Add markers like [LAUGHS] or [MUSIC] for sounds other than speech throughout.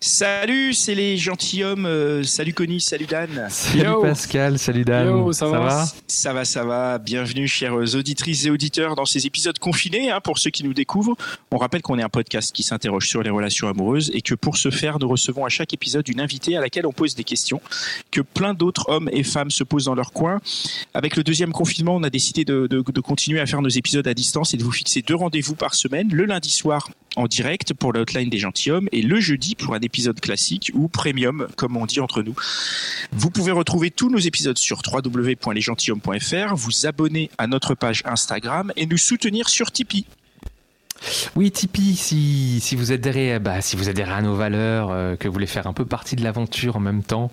Salut, c'est les gentilshommes. euh, salut Connie, salut Dan. Salut Yo. Pascal, salut Dan. Yo, ça va Ça va, ça va. Bienvenue, chères auditrices et auditeurs, dans ces épisodes confinés. hein, pour ceux qui nous découvrent, on rappelle qu'on est un podcast qui s'interroge sur les relations amoureuses et que pour ce faire, nous recevons à chaque épisode une invitée à laquelle on pose des questions que plein d'autres hommes et femmes se posent dans leur coin. Avec le deuxième confinement, on a décidé de, de- de continuer à faire nos épisodes à distance et de vous fixer deux rendez-vous par semaine, le lundi soir en direct pour la hotline des gentilshommes et le jeudi pour un épisode classique ou premium, comme on dit entre nous. Vous pouvez retrouver tous nos épisodes sur www.lesgentilhommes.fr, vous abonner à notre page Instagram et nous soutenir sur Tipeee. Oui, Tipeee, si, si vous adhérez, bah, si vous adhérez à nos valeurs, euh, que vous voulez faire un peu partie de l'aventure en même temps,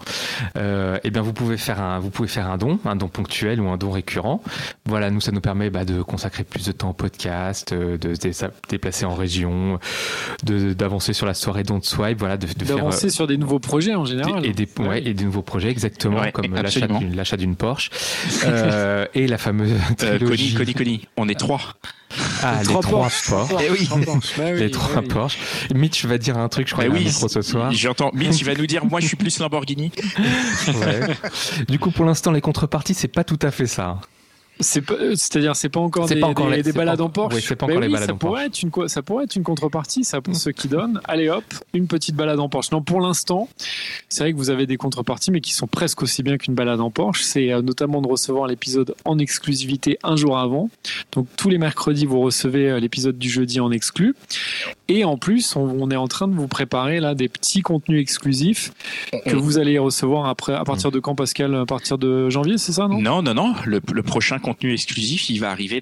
euh, eh bien vous pouvez faire un, vous pouvez faire un don, un don ponctuel ou un don récurrent. Voilà, nous ça nous permet bah, de consacrer plus de temps au podcast, euh, de se dé- déplacer en région, de d'avancer sur la soirée Don't Swipe, voilà, de, de D'avancer sur des nouveaux projets en général. et des, ouais, et des nouveaux projets exactement Ouais, comme l'achat d'une Porsche [LAUGHS] euh, et la fameuse Euh, trilogie Connie, Connie, Connie, on est trois. Ah les Trois trois Porsche. Porsche Eh oui. Trois Porsche. [LAUGHS] Bah oui, les trois oui. Porsche Mitch va dire un truc je crois Bah qu'il a un oui, micro ce soir J'entends. Mitch, il va nous dire, moi je suis plus Lamborghini. [LAUGHS] Ouais. du coup pour l'instant les contreparties c'est pas tout à fait ça C'est-à-dire, c'est pas encore C'est des, pas encore des- les- des balades en Porsche. oui, c'est pas encore les oui, balades ça en pourrait Porsche. Être une, ça pourrait être une contrepartie, ça, pour ceux qui donnent. Allez hop, une petite balade en Porsche. Non, pour l'instant, c'est vrai que vous avez des contreparties, mais qui sont presque aussi bien qu'une balade en Porsche. C'est euh, notamment de recevoir l'épisode en exclusivité un jour avant. Donc, tous les mercredis, vous recevez euh, l'épisode du jeudi en exclu. Et en plus, on, on est en train de vous préparer là des petits contenus exclusifs que vous allez recevoir après, à partir de quand, Pascal? À partir de janvier, c'est ça, non? Non, non, non. Le, le prochain contenu exclusif, il va arriver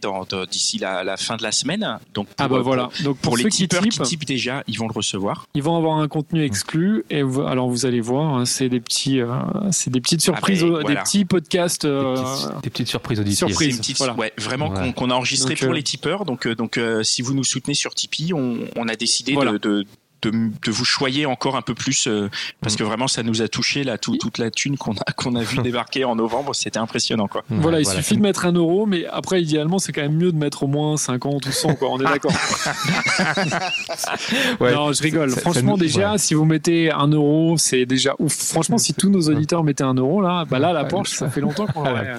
d'ici la, la fin de la semaine. Donc Ah bah voilà. Donc Pour, pour, les qui tipeurs qui typent, typent déjà, ils vont le recevoir. ils vont avoir un contenu exclu et vous- alors vous allez voir, hein, c'est des petits, euh, c'est des petites surprises, Ah ben, voilà. des petits podcasts. des, euh, petites, des petites surprises auditives surprises. Voilà. ouais, vraiment Ouais. qu'on, a enregistré Donc, pour euh, les tipeurs. Donc, euh, donc euh, si vous nous soutenez sur Tipeee, on, on a décidé Voilà. de, de, de, de vous choyer encore un peu plus euh, parce que vraiment ça nous a touché là, tout- toute la thune qu'on a, qu'on a vu [LAUGHS] débarquer en novembre. C'était impressionnant quoi. Voilà, il suffit de mettre un euro, mais après, idéalement, c'est quand même mieux de mettre au moins 50 ou 100, quoi. On est d'accord. [LAUGHS] Ouais. non, je rigole. Franchement, nous- déjà, ouais. si vous mettez un euro, c'est déjà ouf. Franchement, si tous nos auditeurs mettaient un euro, là, bah là, la Porsche, ça fait longtemps qu'on Ah. Elle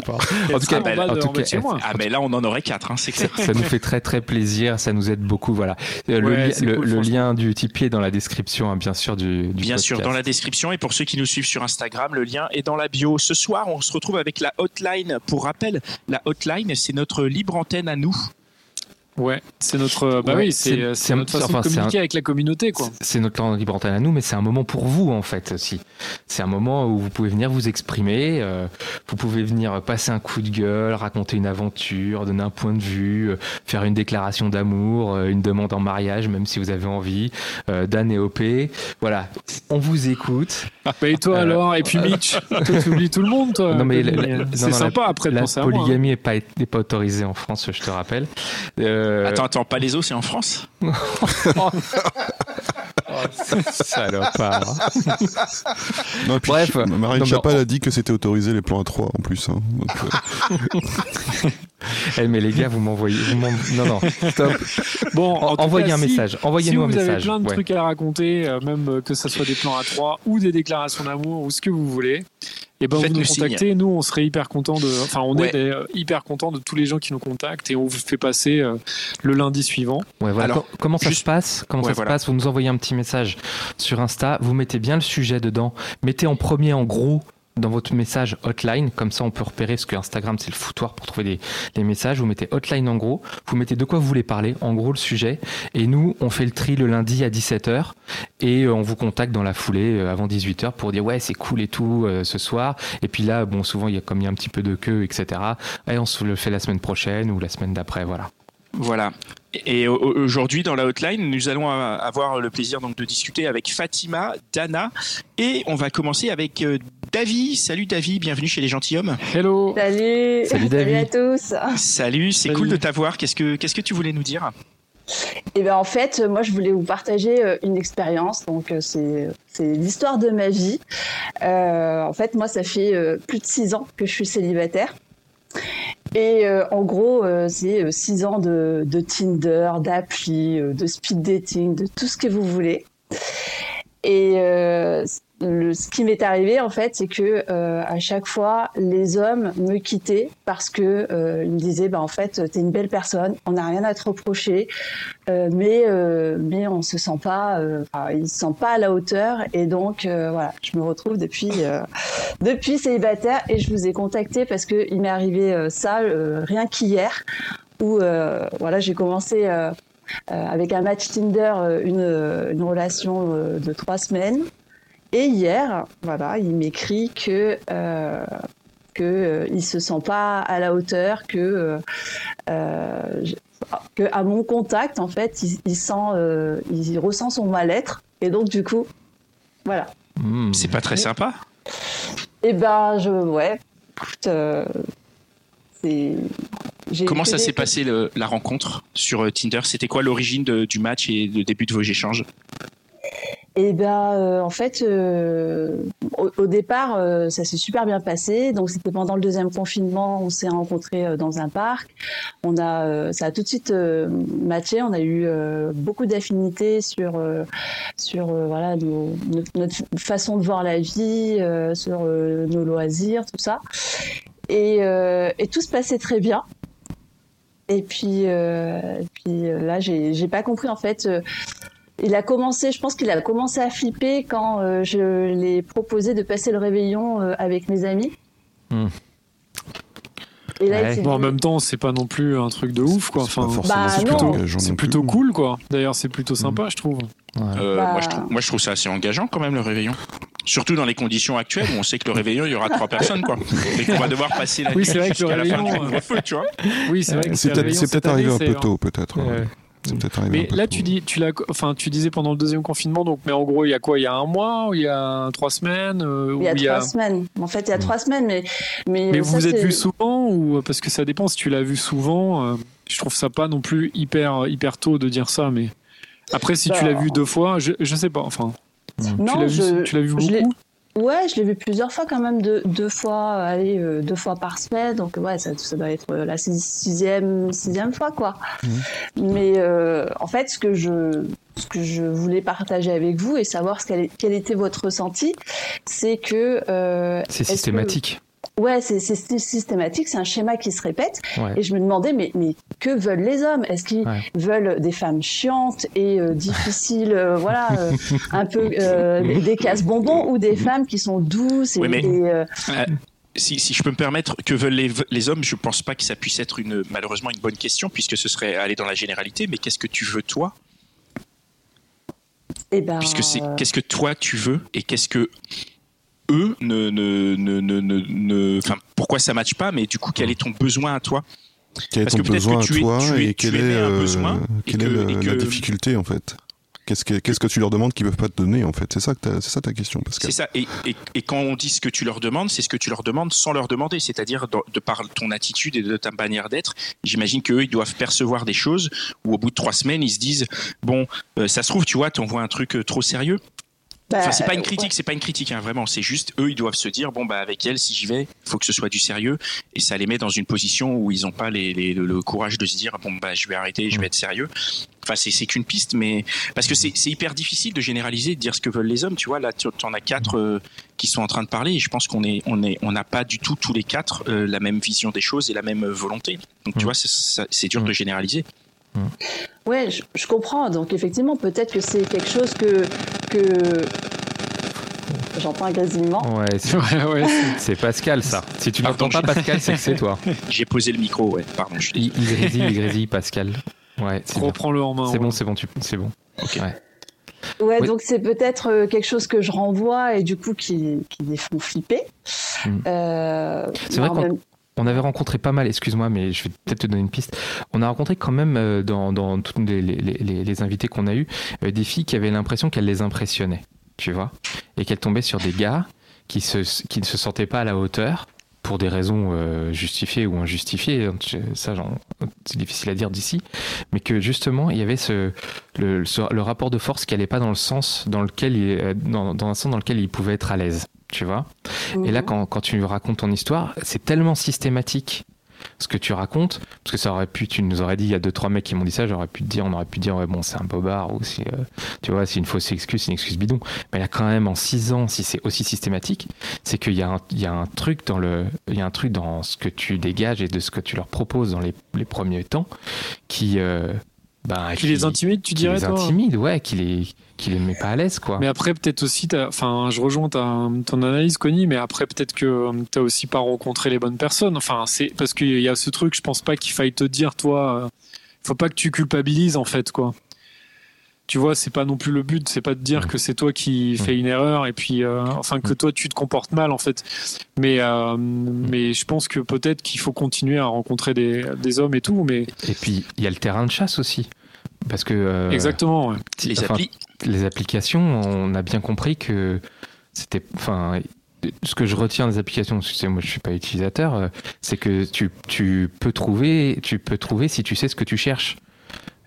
En tout cas, en tout cas, chez moi. Ah mais là on en aurait quatre, hein, c'est clair. ça nous fait très très plaisir, ça nous aide beaucoup. Voilà. Euh, Le, Ouais, li- c'est le- cool, le franchement. lien du Tipeee dans la description, hein, bien sûr, du, du Bien sûr, dans la description. Et pour ceux qui nous suivent sur Instagram, le lien est dans la bio. Ce soir, on se retrouve avec la hotline. Pour rappel, la hotline, c'est notre libre antenne à nous. Ouais, c'est notre. Bah Ouais, oui, c'est- un- notre façon enfin, de communiquer un- avec la communauté, quoi. C'est notre temps libre antenne à nous, mais c'est un moment pour vous en fait aussi. C'est un moment où vous pouvez venir vous exprimer, euh, vous pouvez venir passer un coup de gueule, raconter une aventure, donner un point de vue, euh, faire une déclaration d'amour, euh, une demande en mariage, même si vous avez envie, euh, Dan et OP. Voilà, on vous écoute. Bah, et toi Euh, alors? Et puis Mitch, [LAUGHS] tu oublies tout le monde, toi. Non, mais c'est sympa après de La penser à moi. hein. polygamie n'est pas, pas autorisée en France, je te rappelle. Euh, Attends, attends, pas les os, c'est en France [LAUGHS] salopard. Non, puis, Bref. Marine Chapal a dit que c'était autorisé les plans à 3 en plus. hein. Donc, [LAUGHS] [LAUGHS] Eh, mais les gars, vous m'envoyez. Non, non, stop. Bon, en Envoyez cas, un si- message. Si Envoyez-nous un vous avez message. plein de Ouais. trucs à raconter, euh, même euh, que ce soit des plans à trois ou des déclarations d'amour ou ce que vous voulez, et ben vous nous signe. contactez. Nous, on serait hyper content de. Enfin, on Ouais. est hyper content de tous les gens qui nous contactent et on vous fait passer euh, le lundi suivant. Ouais, voilà. Alors, Co- comment ça juste- se passe? Comment Ouais, ça voilà. se passe? Vous nous envoyez un petit message sur Insta, vous mettez bien le sujet dedans, mettez en premier en gros dans votre message hotline, comme ça on peut repérer, parce que Instagram c'est le foutoir pour trouver des, messages, vous mettez hotline en gros, vous mettez de quoi vous voulez parler, en gros le sujet, et nous on fait le tri le lundi à 17h, et euh, on vous contacte dans la foulée euh, avant 18h pour dire ouais c'est cool et tout euh, ce soir, et puis là bon souvent il y a comme il y a un petit peu de queue etc, et on se le fait la semaine prochaine ou la semaine d'après, voilà. Voilà. Et aujourd'hui, dans la hotline, nous allons avoir le plaisir donc de discuter avec Fatima, Dana, et on va commencer avec euh, David. Salut David, bienvenue chez les gentilshommes. Hello. Salut. Salut David. Salut à tous. Salut, c'est cool de t'avoir. Qu'est-ce que qu'est-ce que tu voulais nous dire? Eh bien, en fait, moi, je voulais vous partager euh, une expérience. Donc, euh, c'est c'est l'histoire de ma vie. Euh, en fait, moi, ça fait plus de six ans que je suis célibataire. Et euh, en gros, euh, c'est euh, six ans de, de Tinder, d'appli, de speed dating, de tout ce que vous voulez. Et le, ce qui m'est arrivé en fait, c'est que euh, à chaque fois, les hommes me quittaient parce que euh, ils me disaient, bah en fait, t'es une belle personne, on n'a rien à te reprocher, euh, mais euh, mais on se sent pas, euh, enfin, ils se sentent pas à la hauteur, et donc euh, voilà, je me retrouve depuis depuis célibataire et je vous ai contacté parce que il m'est arrivé ça rien qu'hier où voilà, j'ai commencé. avec un match Tinder, une, une relation de trois semaines. Et hier, voilà, il m'écrit que euh, que euh, il se sent pas à la hauteur, que euh, que à mon contact, en fait, il, il sent, euh, il ressent son mal-être, et donc du coup, voilà. Mmh. C'est pas très sympa. Et eh ben, je, ouais, écoute, euh. Comment ça s'est passé le, la rencontre sur Tinder? C'était quoi l'origine du match et le début de vos échanges? Et ben, euh, en fait, euh, au, au, départ, euh, ça s'est super bien passé. Donc, c'était pendant le deuxième confinement, on s'est rencontrés euh, dans un parc. On a, euh, ça a tout de suite matché. On a eu beaucoup d'affinités sur, sur voilà, nos, notre façon de voir la vie, sur nos loisirs, tout ça. Et, et, tout se passait très bien. Et puis, et puis là, j'ai pas compris en fait il a commencé, je pense qu'il a commencé à flipper quand euh, je l'ai proposé de passer le réveillon euh, avec mes amis. Mmh. Et là, ouais. bon, en même temps, c'est pas non plus un truc de ouf, quoi. Enfin, bah, c'est plutôt, c'est plutôt cool, quoi. D'ailleurs, c'est plutôt sympa, mmh. je trouve. Euh, bah... moi, je trouve. Moi, je trouve ça assez engageant quand même le réveillon. Surtout dans les conditions actuelles où on sait que le réveillon, il y aura trois personnes, quoi. [LAUGHS] Et qu'on va devoir passer la oui, nuit jusqu'à la fin du couvre-feu, tu vois. Oui, c'est vrai. C'est peut-être peut arrivé un peu tôt, peut-être. Ouais. Mais là, tu dis, tu l'as, enfin, tu disais pendant le deuxième confinement, donc, mais en gros, il y a quoi? Il y a un mois ou il y a trois semaines euh, Il y a trois a... semaines. En fait, il y a trois semaines, mais mais. Mais vous vous êtes vu souvent ou parce que ça dépend si tu l'as vu souvent. Euh, je trouve ça pas non plus hyper hyper tôt de dire ça, mais après, si bah... tu l'as vu deux fois, je je sais pas. Enfin, non, tu l'as je... vu, tu l'as vu beaucoup? Ouais, je l'ai vu plusieurs fois quand même, deux, deux fois, allez, euh, deux fois par semaine. Donc ouais, ça, ça doit être la sixième, sixième fois quoi. Mmh. Mais euh, en fait, ce que je, ce que je voulais partager avec vous et savoir ce quel, quel était votre ressenti, c'est que euh, c'est systématique. Ouais, c'est systématique, c'est un schéma qui se répète. Ouais. Et je me demandais, mais, mais que veulent les hommes? Est-ce qu'ils ouais. veulent des femmes chiantes et euh, difficiles, euh, voilà, euh, un peu des, des casse-bonbons, ou des femmes qui sont douces et, ouais, mais... et si, si, je peux me permettre, que veulent les, les hommes? Je pense pas que ça puisse être une, malheureusement une bonne question, puisque ce serait aller dans la généralité. Mais qu'est-ce que tu veux toi? Et ben, Puisque c'est qu'est-ce que toi tu veux et qu'est-ce que eux ne, ne, ne, ne, ne, enfin, pourquoi ça matche pas, mais du coup, quel est ton besoin à toi? Quel est ton besoin à toi et quelle est, euh, quelle est que... la difficulté en fait? Qu'est-ce que, qu'est-ce que tu leur demandes qu'ils peuvent pas te donner en fait? C'est ça, que c'est ça ta question, Pascal. C'est ça. Et, et, et, quand on dit ce que tu leur demandes, c'est ce que tu leur demandes sans leur demander, c'est-à-dire de, de par ton attitude et de ta manière d'être. J'imagine qu'eux, ils doivent percevoir des choses où au bout de trois semaines, ils se disent bon, euh, ça se trouve, tu vois, t'envoies un truc trop sérieux. Bah, Enfin, c'est pas une critique, ouais. c'est pas une critique, hein, vraiment. C'est juste eux, ils doivent se dire bon bah avec elle, si j'y vais, il faut que ce soit du sérieux, et ça les met dans une position où ils ont pas les, les, le, le, courage de se dire bon bah je vais arrêter, je vais être sérieux. Enfin, c'est, qu'une piste, mais parce que c'est, hyper difficile de généraliser, de dire ce que veulent les hommes. Tu vois, là, tu en as quatre euh, qui sont en train de parler, et je pense qu'on est, on est, on n'a pas du tout tous les quatre euh, la même vision des choses et la même volonté. Donc, tu vois, c'est, c'est dur de généraliser. Ouais, je, je, comprends. Donc effectivement, peut-être que c'est quelque chose que que j'entends un grésillement. Ouais, c'est, ouais, ouais, c'est Pascal ça. Si tu n'entends pas Pascal, c'est que c'est toi. J'ai posé le micro, ouais. Pardon. Je il, il grésille, il grésille, Pascal. Ouais. Reprends-le en main. C'est bon, c'est bon, tu... c'est bon. Ok. Ouais. Ouais, oui. donc c'est peut-être euh, quelque chose que je renvoie et du coup qui, qui les font flipper. Mmh. Euh, c'est vrai qu'on même... on avait rencontré pas mal, excuse-moi, mais je vais peut-être te donner une piste. On a rencontré quand même euh, dans, dans tous les, les, invités qu'on a eus euh, des filles qui avaient l'impression qu'elles les impressionnaient, tu vois, et qu'elles tombaient sur des gars qui, se, qui ne se sentaient pas à la hauteur pour des raisons euh, justifiées ou injustifiées, ça c'est difficile à dire d'ici, mais que justement il y avait ce le, le rapport de force qui allait pas dans le sens dans lequel il, dans, dans un sens dans lequel il pouvait être à l'aise tu vois. Et là, mhm. quand, quand tu racontes ton histoire, c'est tellement systématique ce que tu racontes, parce que ça aurait pu, tu nous aurais dit, il y a deux trois mecs qui m'ont dit ça, j'aurais pu te dire, on aurait pu dire, ouais, bon, c'est un bobard, ou si, euh, tu vois, c'est une fausse excuse, c'est une excuse bidon. Mais il y a quand même en six ans, si c'est aussi systématique, c'est qu'il y a un, il y a un truc dans le, il y a un truc dans ce que tu dégages et de ce que tu leur proposes dans les, les premiers temps, qui, euh, bah, qui, les intimide, tu dirais Qui les intimide, ouais, qui les, qui les met pas à l'aise, quoi. Mais après, peut-être aussi, enfin, je rejoins ta, ton analyse, Connie, mais après, peut-être que euh, tu n'as aussi pas rencontré les bonnes personnes. Enfin, c'est parce qu'il y a ce truc, je pense pas qu'il faille te dire, toi, euh, faut pas que tu culpabilises, en fait, quoi. Tu vois, c'est pas non plus le but, c'est pas de dire que c'est toi qui fais une erreur et puis, euh, enfin, que toi tu te comportes mal, en fait. Mais, mais je pense que peut-être qu'il faut continuer à rencontrer des, des hommes et tout, mais. Et puis, il y a le terrain de chasse aussi. Parce que. Euh, Exactement. Les, les applications, on a bien compris que c'était. Enfin, ce que je retiens des applications, parce que moi je suis pas utilisateur, euh, c'est que tu, tu, peux trouver, tu peux trouver si tu sais ce que tu cherches.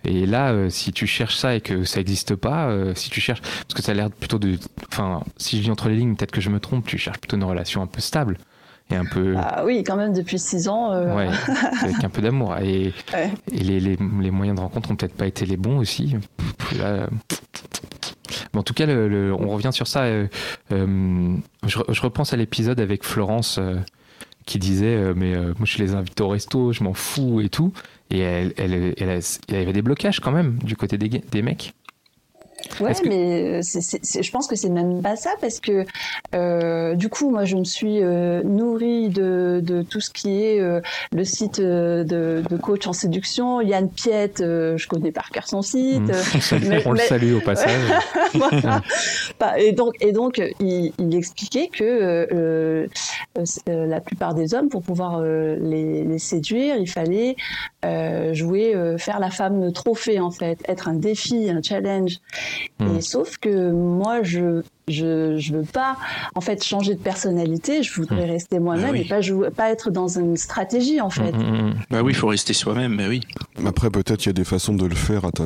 Et là, euh, si tu cherches ça et que ça n'existe pas, si tu cherches, parce que ça a l'air plutôt de, enfin, si je lis entre les lignes, peut-être que je me trompe, tu cherches plutôt une relation un peu stable et un peu. Ah oui, quand même depuis six ans. Euh... Ouais, [LAUGHS] avec un peu d'amour. Et, et les, les, les, moyens de rencontre ont peut-être pas été les bons aussi. Là, en tout cas, le, on revient sur ça. Euh, euh, je, je, repense à l'épisode avec Florence euh, qui disait Mais moi, je les invite au resto, je m'en fous et tout. Et elle, elle, elle, elle, avait des blocages quand même du côté des, des mecs. Ouais, mais euh, je pense que c'est même pas ça parce que euh, du coup, moi, je me suis euh, nourrie de, de, tout ce qui est euh, le site de, de, coach en séduction. Yann Piette, je connais par cœur son site. [LAUGHS] Mmh. On le salue au passage. [LAUGHS] Et donc, et donc il, il expliquait que la plupart des hommes, pour pouvoir les, les, séduire, il fallait jouer, faire la femme trophée en fait, être un défi, un challenge. Et hmm. sauf que moi, je je je veux pas en fait changer de personnalité. Je voudrais hmm. rester moi-même bah et pas jouer, pas être dans une stratégie en fait. Hmm, bah oui, il faut rester soi-même. Bah oui. Après, peut-être il y a des façons de le faire à ta,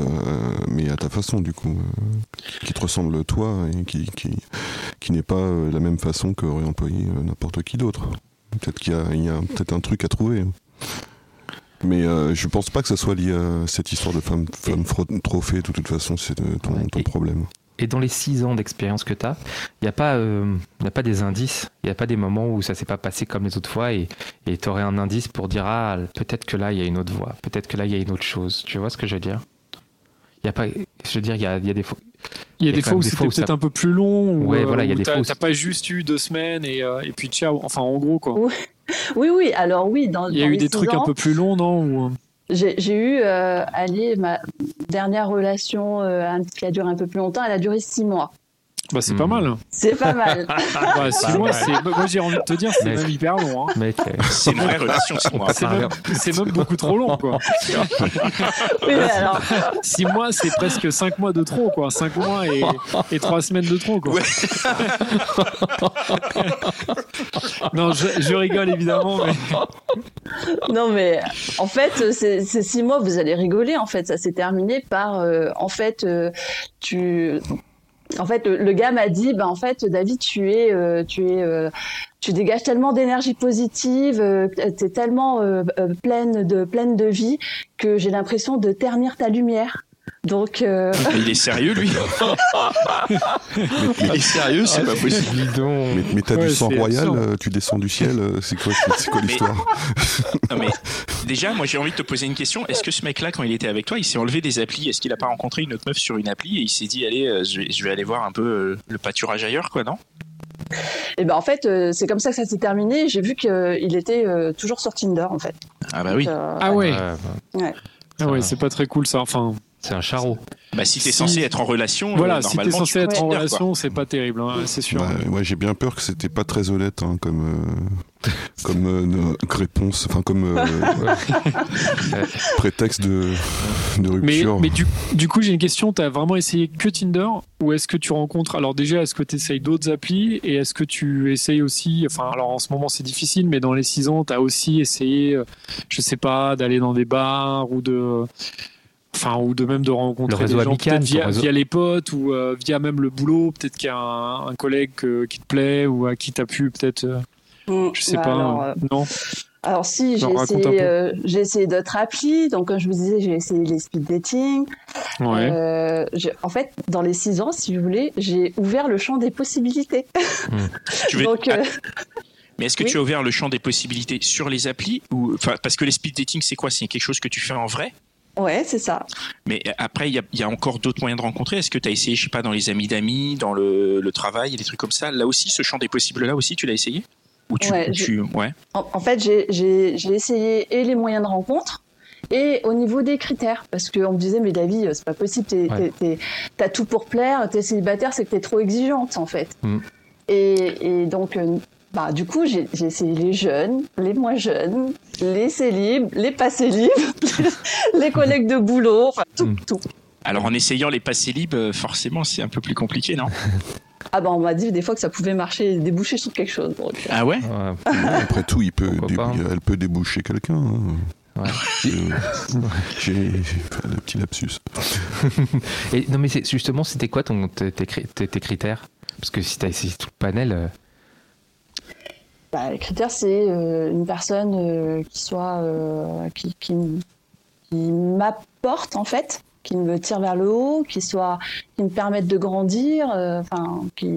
mais à ta façon du coup, euh, qui te ressemble toi et qui qui, qui n'est pas euh, la même façon qu'aurait employé euh, n'importe qui d'autre. Peut-être qu'il y a, il y a peut-être un truc à trouver. Mais euh, je pense pas que ça soit lié à cette histoire de femme, femme trophée, de toute façon, c'est ton, ton problème. Et dans les six ans d'expérience que tu as, il n'y a, pas, euh, a pas des indices, il n'y a pas des moments où ça s'est pas passé comme les autres fois et tu aurais un indice pour dire Ah, peut-être que là, il y a une autre voie, peut-être que là, il y a une autre chose. Tu vois ce que je veux dire? Il y a pas, je veux dire, il y a, il y a des fois. Il y a des fois où c'était peut-être un peu plus long. Ouais, voilà, il y a des fois. T'as pas juste eu deux semaines et, euh, et puis ciao. Enfin, en gros, quoi. [LAUGHS] Oui, oui. Alors oui, dans. Il y a eu des trucs un peu plus longs, non euh J'ai eu, euh, allez, ma dernière relation euh, qui a duré un peu plus longtemps, elle a duré six mois. Bah, c'est pas hmm. mal. C'est pas mal. [LAUGHS] bah, six mois, moi j'ai envie de te dire, c'est même hyper long. Hein. [LAUGHS] C'est une vraie relation, six mois. C'est même, même, beaucoup trop long, quoi. [LAUGHS] oui, mais alors. Six mois, c'est presque cinq mois de trop, quoi. Cinq mois et, et trois semaines de trop, quoi. non, je, je, rigole évidemment. Mais... Non, mais en fait, ces six mois, vous allez rigoler. En fait, ça s'est terminé par, euh, en fait, euh, tu en fait, le, gars m'a dit, bah, en fait, David, tu es, euh, tu es, euh, tu dégages tellement d'énergie positive, euh, tu es tellement pleine de, pleine de vie que j'ai l'impression de ternir ta lumière. Donc, euh... il est sérieux lui. il est sérieux, c'est pas possible. Mais, mais t'as du sang royal, euh, tu descends du ciel, euh, c'est quoi, l'histoire [LAUGHS] mais déjà, moi j'ai envie de te poser une question. Est-ce que ce mec-là, quand il était avec toi, il s'est enlevé des applis? Est-ce qu'il a pas rencontré une autre meuf sur une appli et il s'est dit, allez, euh, je vais, je vais aller voir un peu le pâturage ailleurs, quoi, non? Et ben en fait, c'est comme ça que ça s'est terminé. J'ai vu qu'il était toujours sur Tinder en fait. Ah bah oui. ah ouais. ouais. Ah ouais, c'est pas très cool ça. Enfin, C'est un charreau. Bah, si t'es Si- censé être en relation, Voilà, euh, si t'es censé être en relation, c'est pas terrible, hein, c'est sûr. Ouais, j'ai bien peur que c'était pas très honnête hein, comme euh, [LAUGHS] comme euh, réponse, enfin comme euh, [LAUGHS] prétexte de, de Mais, rupture. mais du, du coup, j'ai une question. Tu as vraiment essayé que Tinder ou est-ce que tu rencontres. Alors, déjà, est-ce que tu essayes d'autres applis et est-ce que tu essayes aussi. Enfin, alors en ce moment, c'est difficile, mais dans les six ans, tu as aussi essayé, je sais pas, d'aller dans des bars ou de. Enfin, ou de même de rencontrer des gens amical, peut-être via, via les potes ou euh, via même le boulot. Peut-être qu'il y a un, un collègue euh, qui te plaît ou à qui tu as pu peut-être. euh, Mm. je sais Bah, pas. alors, euh, euh, non. Alors si, j'ai essayé, euh, j'ai essayé d'autres applis. Donc comme je vous disais, j'ai essayé les speed dating. Ouais. Euh, en fait, dans les six ans, si vous voulez, j'ai ouvert le champ des possibilités. [LAUGHS] Tu veux- Donc euh, [LAUGHS] Mais est-ce que Oui. tu as ouvert le champ des possibilités sur les applis ou enfin parce que les speed dating c'est quoi? C'est quelque chose que tu fais en vrai? Ouais, c'est ça. Mais après il y a, il y a encore d'autres moyens de rencontrer. Est-ce que tu as essayé je sais pas dans les amis d'amis, dans le, le travail, des trucs comme ça? Là aussi ce champ des possibles là aussi tu l'as essayé? Ou tu, Ouais, tu ouais. En, en fait, j'ai- j'ai j'ai essayé et les moyens de rencontre. Et au niveau des critères, parce qu'on me disait, mais David, c'est pas possible, t'es- Ouais. t'as tout pour plaire, t'es célibataire, c'est que t'es trop exigeante, en fait. Mm. Et, et donc, euh, bah, du coup, j'ai essayé les jeunes, les moins jeunes, les célibes, les pas célibes, [LAUGHS] les collègues de boulot, enfin, tout, Mm. tout. Alors en essayant les passés libres, euh, forcément c'est un peu plus compliqué, non? Ah, bah, on m'a dit des fois que ça pouvait marcher, déboucher sur quelque chose. donc, Ah ouais? Ouais. Après tout, il peut pas. elle peut déboucher quelqu'un. hein. Ouais. [LAUGHS] J'ai fait un petit lapsus. [LAUGHS] Et non, mais c'est- justement, c'était quoi ton, tes, tes cri- tes- tes critères? Parce que si t'as essayé tout le panel, euh, Bah, les critères, c'est euh, une personne euh, qui soit euh, qui, qui, m- qui m'apporte en fait, qui me tire vers le haut, qui soit qui me permette de grandir, euh, enfin qui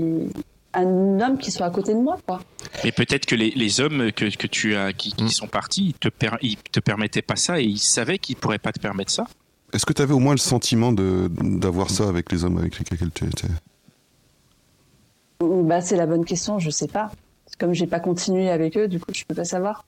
un homme qui soit à côté de moi quoi. Mais peut-être que les, les hommes que, que tu as qui, qui Mm. sont partis, ils te, per- ils te permettaient pas ça et ils savaient qu'ils pourraient pas te permettre ça. Est-ce que tu avais au moins le sentiment de- d'avoir ça avec les hommes avec lesquels tu étais? Bah c'est la bonne question, je sais pas. Comme j'ai pas continué avec eux, du coup je peux pas savoir.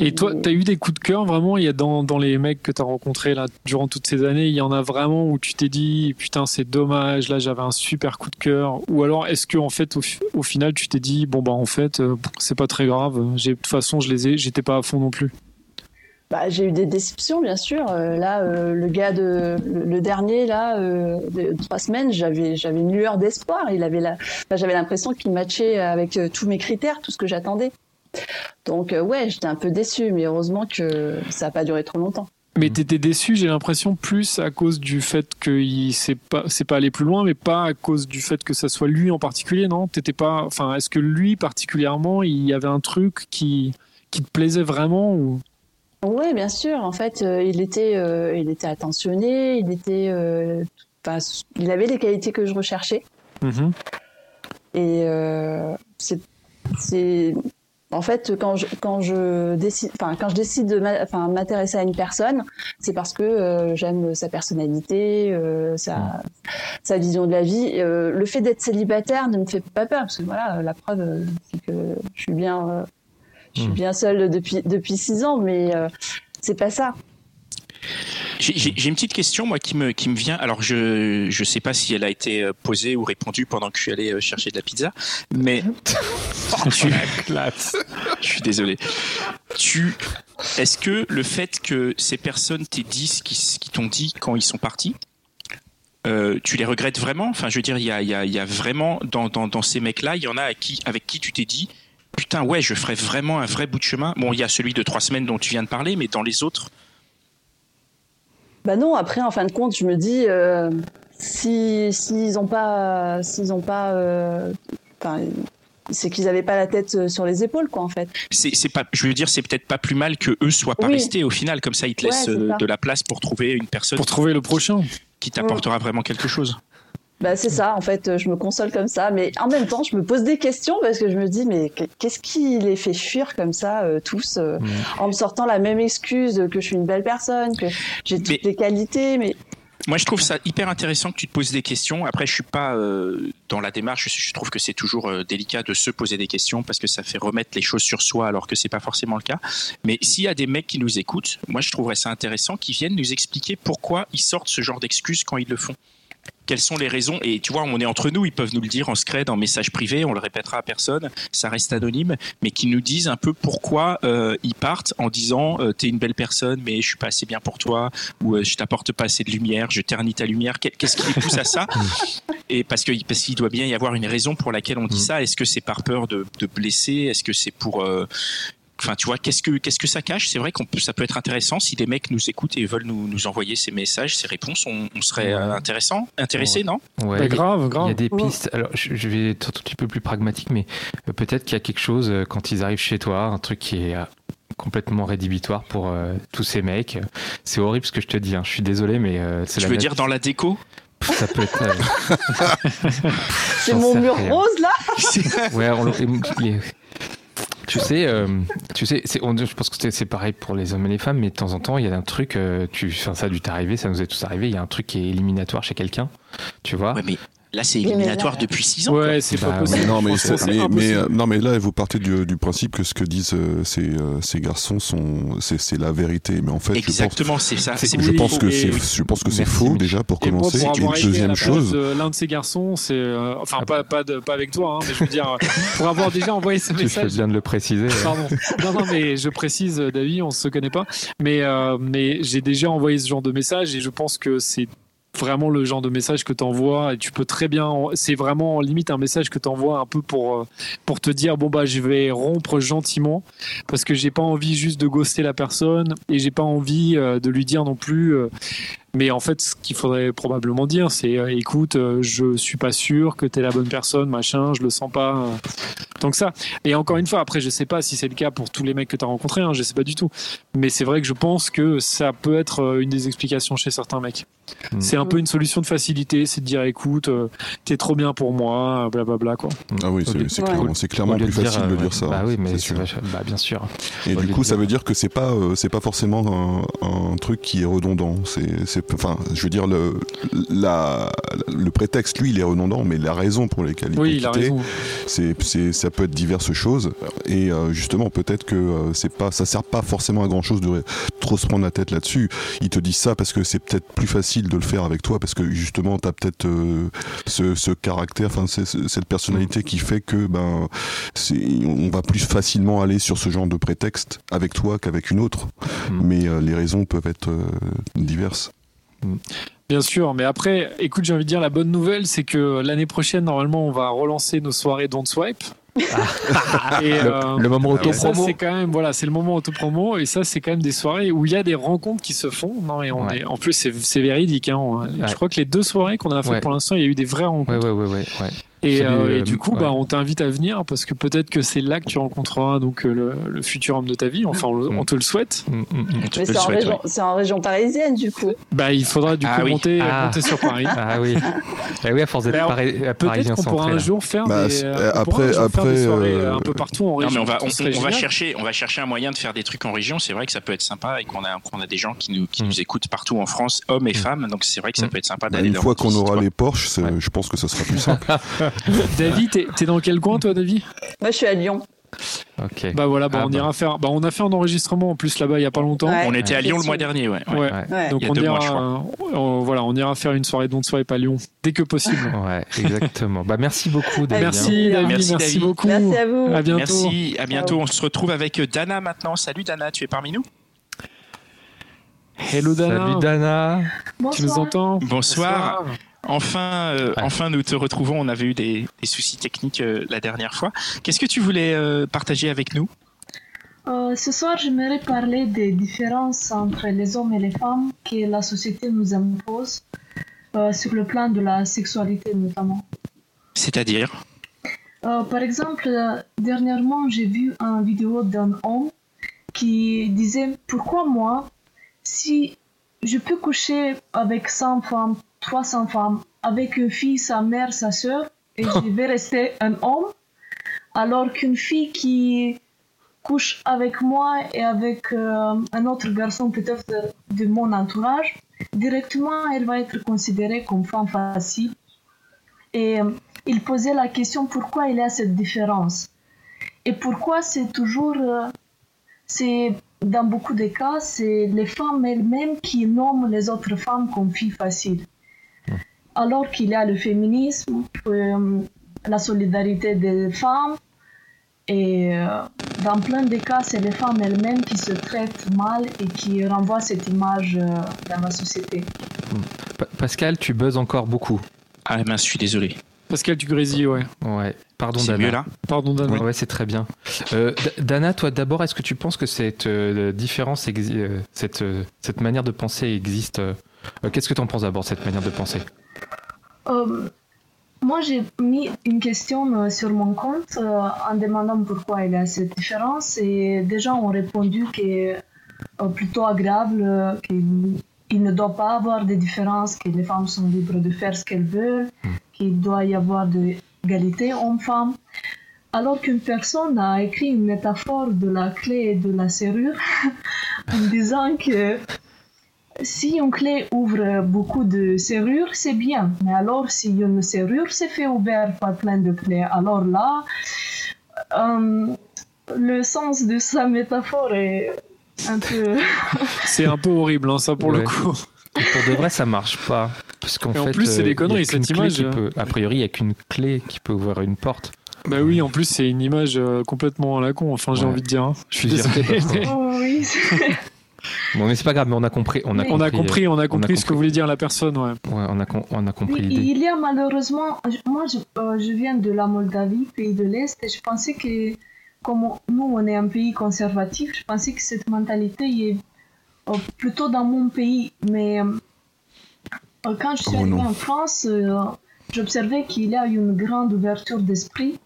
Et toi, tu as eu des coups de cœur vraiment Il y a dans, dans les mecs que tu as rencontrés là, durant toutes ces années, il y en a vraiment où tu t'es dit putain, c'est dommage, là j'avais un super coup de cœur Ou alors est-ce que en fait, au, fi- au final, tu t'es dit bon, bah en fait, euh, c'est pas très grave, de toute façon, je les ai, j'étais pas à fond non plus Bah, j'ai eu des déceptions, bien sûr. Euh, là, euh, le gars de le, dernier, là, euh, trois semaines, j'avais j'avais une lueur d'espoir. Il avait la, j'avais l'impression qu'il matchait avec tous mes critères, tout ce que j'attendais. Donc ouais, j'étais un peu déçue, mais heureusement que ça n'a pas duré trop longtemps. Mais t'étais déçu, j'ai l'impression, plus à cause du fait qu'il s'est pas, c'est pas allé plus loin, mais pas à cause du fait que ça soit lui en particulier, non? T'étais pas, enfin, est-ce que lui particulièrement, il y avait un truc qui, qui te plaisait vraiment ou? Oui, bien sûr. En fait, euh, il était, euh, il était attentionné, il était, euh, il avait les qualités que je recherchais. Mhm. Et euh, c'est, c'est, en fait, quand je, quand je décide, enfin, quand je décide de m'intéresser à une personne, c'est parce que euh, j'aime sa personnalité, euh, sa, sa vision de la vie. Euh, le fait d'être célibataire ne me fait pas peur, parce que voilà, la preuve, euh, c'est que je suis bien, euh, je suis Mm. bien seule depuis depuis six ans, mais euh, c'est pas ça. J'ai une petite question moi qui me qui me vient. Alors je je sais pas si elle a été euh, posée ou répondue pendant que je suis allé euh, chercher de la pizza, mais [LAUGHS] je suis [LAUGHS] Je suis désolé. Tu est-ce que le fait que ces personnes t'aient dit ce qui, ce qu'ils t'ont dit quand ils sont partis, euh, tu les regrettes vraiment? Enfin, je veux dire, il y a, il y a- y a vraiment dans, dans, dans ces mecs-là, il y en a à qui, avec qui tu t'es dit, putain, ouais, je ferais vraiment un vrai bout de chemin. Bon, il y a celui de trois semaines dont tu viens de parler, mais dans les autres, Bah non, après, en fin de compte, je me dis, euh, si s'ils ont pas, s'ils ont pas, euh, c'est qu'ils avaient pas la tête euh, sur les épaules, quoi, en fait. c'est pas, je veux dire, c'est peut-être pas plus mal que eux soient pas Oui. restés au final, comme ça, ils te Ouais, laissent euh, de la place pour trouver une personne pour trouver le prochain qui t'apportera vraiment quelque chose. Bah c'est ça, en fait, je me console comme ça, mais en même temps, je me pose des questions parce que je me dis, mais qu'est-ce qui les fait fuir comme ça, euh, tous, euh, en me sortant la même excuse que je suis une belle personne, que j'ai toutes Mais- les qualités, mais Moi, je trouve ça hyper intéressant que tu te poses des questions. Après, je suis pas euh, dans la démarche. Je, trouve que c'est toujours euh, délicat de se poser des questions parce que ça fait remettre les choses sur soi alors que c'est pas forcément le cas. Mais s'il y a des mecs qui nous écoutent, moi, je trouverais ça intéressant qu'ils viennent nous expliquer pourquoi ils sortent ce genre d'excuses quand ils le font quelles sont les raisons Et tu vois, on est entre nous, ils peuvent nous le dire en secret, en message privé, on le répétera à personne, ça reste anonyme, mais qui nous disent un peu pourquoi euh, ils partent en disant euh, t'es une belle personne, mais je suis pas assez bien pour toi, ou euh, je t'apporte pas assez de lumière, je ternis ta lumière. Qu'est-ce qui les pousse à ça [LAUGHS] Et parce que parce qu'il doit bien y avoir une raison pour laquelle on dit mm. ça. Est-ce que c'est par peur de, de blesser? Est-ce que c'est pour Enfin, tu vois, qu'est-ce que qu'est-ce que ça cache? C'est vrai qu'on peut, ça peut être intéressant si des mecs nous écoutent et veulent nous, nous envoyer ces messages, ces réponses. On, serait euh, intéressant, intéressé, non? Ouais, grave, grave. Il y a des pistes. Alors, je, vais être un tout petit peu plus pragmatique, mais euh, peut-être qu'il y a quelque chose euh, quand ils arrivent chez toi, un truc qui est complètement rédhibitoire pour tous ces mecs. C'est horrible ce que je te dis. Hein. Je suis désolé, mais c'est. Tu veux dire dans la déco? Ça peut être. [LAUGHS] c'est mon mur rose là? [LAUGHS] ouais, on, tu sais, euh, tu sais, je pense que c'est pareil pour les hommes et les femmes, mais de temps en temps, il y a un truc, euh, tu, ça a dû t'arriver, ça nous est tous arrivé, il y a un truc qui est éliminatoire chez quelqu'un, tu vois. Là, c'est éliminatoire depuis 6 ans. Ouais, c'est pas bah, possible. Non, mais, mais, euh, non, mais là, vous partez du, du principe que ce que disent euh, ces, euh, ces, garçons sont, c'est la vérité. Mais en fait, exactement, c'est ça. Je pense que c'est, je pense que c'est faux déjà pour commencer. Pour deuxième chose, l'un de ces garçons, c'est, enfin, pas, pas, de, pas avec toi, hein, mais je veux dire, pour avoir déjà envoyé ce message. [LAUGHS] Tu fais bien de le préciser. Pardon. Non, non, mais je précise, David, on se connaît pas, mais mais j'ai déjà envoyé ce genre de message et je pense que c'est vraiment le genre de message que tu envoies et tu peux très bien c'est vraiment limite un message que tu envoies un peu pour euh, pour te dire bon bah je vais rompre gentiment parce que j'ai pas envie juste de ghoster la personne et j'ai pas envie euh, de lui dire non plus euh, mais en fait, ce qu'il faudrait probablement dire, c'est écoute, je suis pas sûr que tu es la bonne personne, machin, je le sens pas. Donc ça. Et encore une fois, après, je sais pas si c'est le cas pour tous les mecs que tu as rencontrés, hein, je sais pas du tout. Mais c'est vrai que je pense que ça peut être une des explications chez certains mecs. Mm. C'est un peu une solution de facilité, c'est de dire écoute, euh, t'es trop bien pour moi, blablabla quoi. Ah oui, c'est clairement, clairement plus facile de dire ça. Bah oui, mais sûr. Bah, bien sûr. Et du coup, ça veut dire que c'est pas euh, c'est pas forcément un, truc qui est redondant. C'est enfin, je veux dire le la le prétexte lui il est redondant, mais la raison pour laquelle il oui, quitter, c'est ça peut être diverses choses. Et euh, justement, peut-être que c'est pas ça sert pas forcément à grand chose de trop se prendre la tête là-dessus. Ils te disent ça parce que c'est peut-être plus facile de le faire avec toi parce que justement tu as peut-être euh, ce, caractère, enfin cette personnalité qui fait que ben on va plus facilement aller sur ce genre de prétexte avec toi qu'avec une autre. Mm. Mais euh, les raisons peuvent être euh, diverses. Bien sûr, mais après, écoute, j'ai envie de dire la bonne nouvelle, c'est que l'année prochaine, normalement, on va relancer nos soirées Don't Swipe. Ah. et, le, euh, moment auto promo. C'est quand même voilà, c'est le moment auto promo et ça c'est quand même des soirées où il y a des rencontres qui se font. Non et on est, en plus c'est véridique. Hein. Je crois que les deux soirées qu'on a fait pour l'instant, il y a eu des vraies rencontres. Ouais, ouais, ouais, et, euh, du coup, bah, on t'invite à venir parce que peut-être que c'est là que tu rencontreras donc euh, le, futur homme de ta vie. Enfin, on, mm. te le souhaite. Mm, mm, Mais c'est en, région, en région parisienne, du coup. Bah, il faudra du coup ah monter, ah. monter, sur Paris. [LAUGHS] Ah oui. bah oui, à force d'être parisien. Peut-être qu'on pourra un jour faire bah, des, euh, après, après, des soirées un peu partout en région. Non, mais on va, on, va chercher, on va chercher un moyen de faire des trucs en région. C'est vrai que ça peut être sympa et qu'on a, qu'on a des gens qui nous, qui nous écoutent partout en France, hommes et femmes. Donc c'est vrai que ça peut être sympa bah, d'aller. Une fois qu'on aura les Porsche, je pense que ça sera plus simple. [LAUGHS] [LAUGHS] David, t'es dans quel coin, toi, David Moi, je suis à Lyon. Ok. Bah voilà, bah, on bah. ira faire. Bah on a fait un enregistrement en plus là-bas il y a pas longtemps. On était à Lyon le mois dernier, ouais. ouais. Donc on ira, voilà, on ira faire une soirée Don't Swipe à Lyon dès que possible. [LAUGHS] Ouais, exactement. bah merci beaucoup, David. Merci, David. Merci, merci beaucoup. Merci à vous. À bientôt. Merci, à bientôt. On se retrouve avec Dana maintenant. Salut Dana, tu es parmi nous? Hello Dana. Salut Dana. Tu nous entends? Bonsoir. Enfin, euh, enfin, nous te retrouvons. On avait eu des, soucis techniques euh, la dernière fois. Qu'est-ce que tu voulais euh, partager avec nous? Ce soir, j'aimerais parler des différences entre les hommes et les femmes que la société nous impose sur le plan de la sexualité notamment. C'est-à-dire? Par exemple, dernièrement, j'ai vu une vidéo d'un homme qui disait pourquoi moi, si je peux coucher avec 100 femmes 300 femmes avec une fille, sa mère, sa soeur, et je [LAUGHS] vais rester un homme, alors qu'une fille qui couche avec moi et avec euh, un autre garçon peut-être de, mon entourage, directement, elle va être considérée comme femme facile. Et euh, il posait la question pourquoi il y a cette différence? Et pourquoi c'est toujours, euh, c'est dans beaucoup de cas, c'est les femmes elles-mêmes qui nomment les autres femmes comme filles faciles? Alors qu'il y a le féminisme, euh, la solidarité des femmes, et euh, dans plein de cas, c'est les femmes elles-mêmes qui se traitent mal et qui renvoient cette image euh, dans la société. Pa- Pascal, tu buzzes encore beaucoup. Ah mince, je suis désolé. Pascal, tu grésilles, ouais. Ouais. Pardon, C'est Dana. mieux là Pardon, Dana. Ouais, c'est très bien. Euh, Dana, toi d'abord, est-ce que tu penses que cette euh, différence, cette, euh, cette manière de penser existe Qu'est-ce que tu en penses d'abord, cette manière de penser? Euh, moi, j'ai mis une question euh, sur mon compte euh, en demandant pourquoi il y a cette différence et des gens ont répondu que euh, plutôt agréable, qu'il il ne doit pas avoir de différence, que les femmes sont libres de faire ce qu'elles veulent, qu'il doit y avoir de l'égalité homme-femme. Alors qu'une personne a écrit une métaphore de la clé et de la serrure [LAUGHS] en disant que si une clé ouvre beaucoup de serrures, c'est bien. Mais alors, si une serrure s'est fait ouverte par plein de clés, alors là, euh, le sens de sa métaphore est un peu... [LAUGHS] C'est un peu horrible, hein, ça, pour le coup. Et Pour de vrai, ça marche pas. Parce qu'en Et en fait, plus, c'est des euh, conneries, a qu'une cette clé image, qui peut- a priori, il n'y a qu'une clé qui peut ouvrir une porte. Bah oui, en plus, c'est une image euh, complètement à la con, enfin, j'ai Ouais. envie de dire. hein. Je suis désolé. Oh oui, c'est- [LAUGHS] Bon, mais c'est pas grave, mais on a compris. On a Oui. On a compris, compris, on a compris ce que compris. voulait dire la personne, ouais. ouais, on, a, on a compris l'idée. il y a malheureusement, moi je, euh, je viens de la Moldavie, pays de l'Est, et je pensais que comme nous on est un pays conservatif, je pensais que cette mentalité est euh, plutôt dans mon pays. Mais euh, quand je suis Oh arrivée en France, euh, j'observais qu'il y a une grande ouverture d'esprit.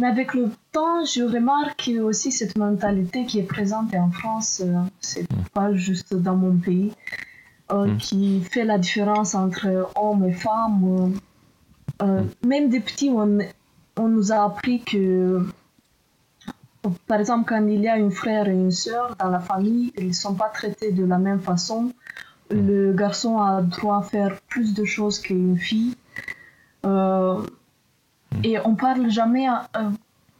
Mais avec le temps, je remarque aussi cette mentalité qui est présente en France, euh, c'est pas juste dans mon pays, euh, Mm. qui fait la différence entre hommes et femmes. euh, euh, Même des petits, on, on nous a appris que, par exemple, quand il y a un frère et une sœur dans la famille, ils ne sont pas traités de la même façon. Le garçon a droit à faire plus de choses qu'une fille. Euh, et on parle jamais. euh,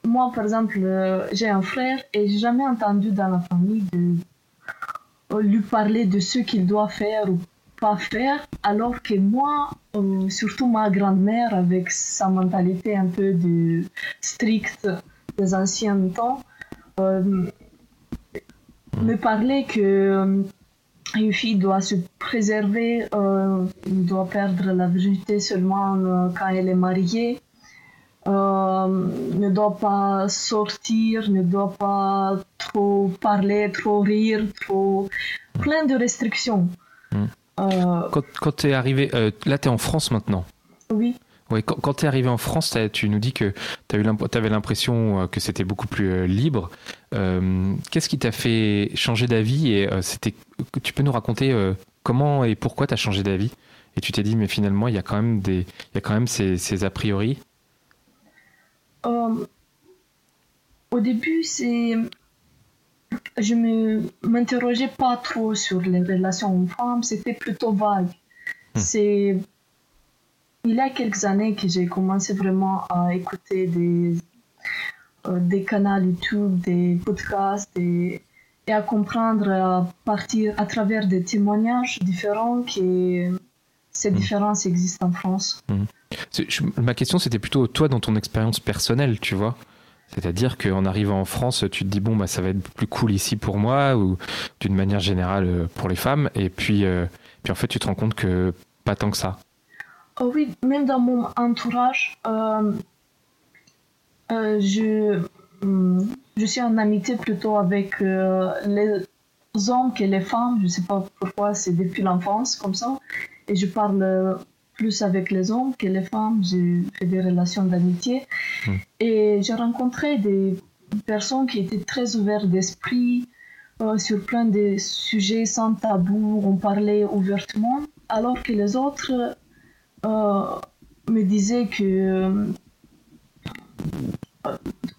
moi, par exemple, euh, j'ai un frère et j'ai jamais entendu dans la famille de euh, lui parler de ce qu'il doit faire ou pas faire, alors que moi, surtout ma grand-mère, avec sa mentalité un peu de stricte des anciens temps, me parlait que une fille doit se préserver, euh, doit perdre la virginité seulement quand elle est mariée, ne doit pas sortir, ne doit pas trop parler, trop rire, trop... plein de restrictions. Mm. Euh, Quand, quand tu es arrivé, euh, là tu es en France maintenant. oui. Ouais, quand, quand tu es arrivé en France, tu nous dis que tu avais l'impression euh, que c'était beaucoup plus libre. Euh, Qu'est-ce qui t'a fait changer d'avis et euh, c'était, Tu peux nous raconter euh, comment et pourquoi tu as changé d'avis? Et tu t'es dit, mais finalement, il y a quand même, des, il y a quand même ces, ces a priori. Euh, au début, c'est. Je me m'interrogeais pas trop sur les relations hommes-femmes, c'était plutôt vague. Hmm. C'est. Il y a quelques années que j'ai commencé vraiment à écouter des, euh, des canaux YouTube, des podcasts et, et à comprendre à partir à travers des témoignages différents que ces Hmm. différences existent en France. C'est- ma question, c'était plutôt toi dans ton expérience personnelle, tu vois. C'est-à-dire qu'en arrivant en France, tu te dis, bon, bah, ça va être plus cool ici pour moi, ou d'une manière générale euh, pour les femmes. Et puis, euh, puis en fait, tu te rends compte que pas tant que ça. Oh oui, même dans mon entourage, euh, je, hum, je suis en amitié plutôt avec les hommes que les femmes. Je sais pas pourquoi, c'est depuis l'enfance comme ça. Et je parle plus avec les hommes que les femmes. J'ai fait des relations d'amitié. Mm. Et j'ai rencontré des personnes qui étaient très ouvertes d'esprit euh, sur plein de sujets sans tabou. On parlait ouvertement. Alors que les autres euh, me disait que euh,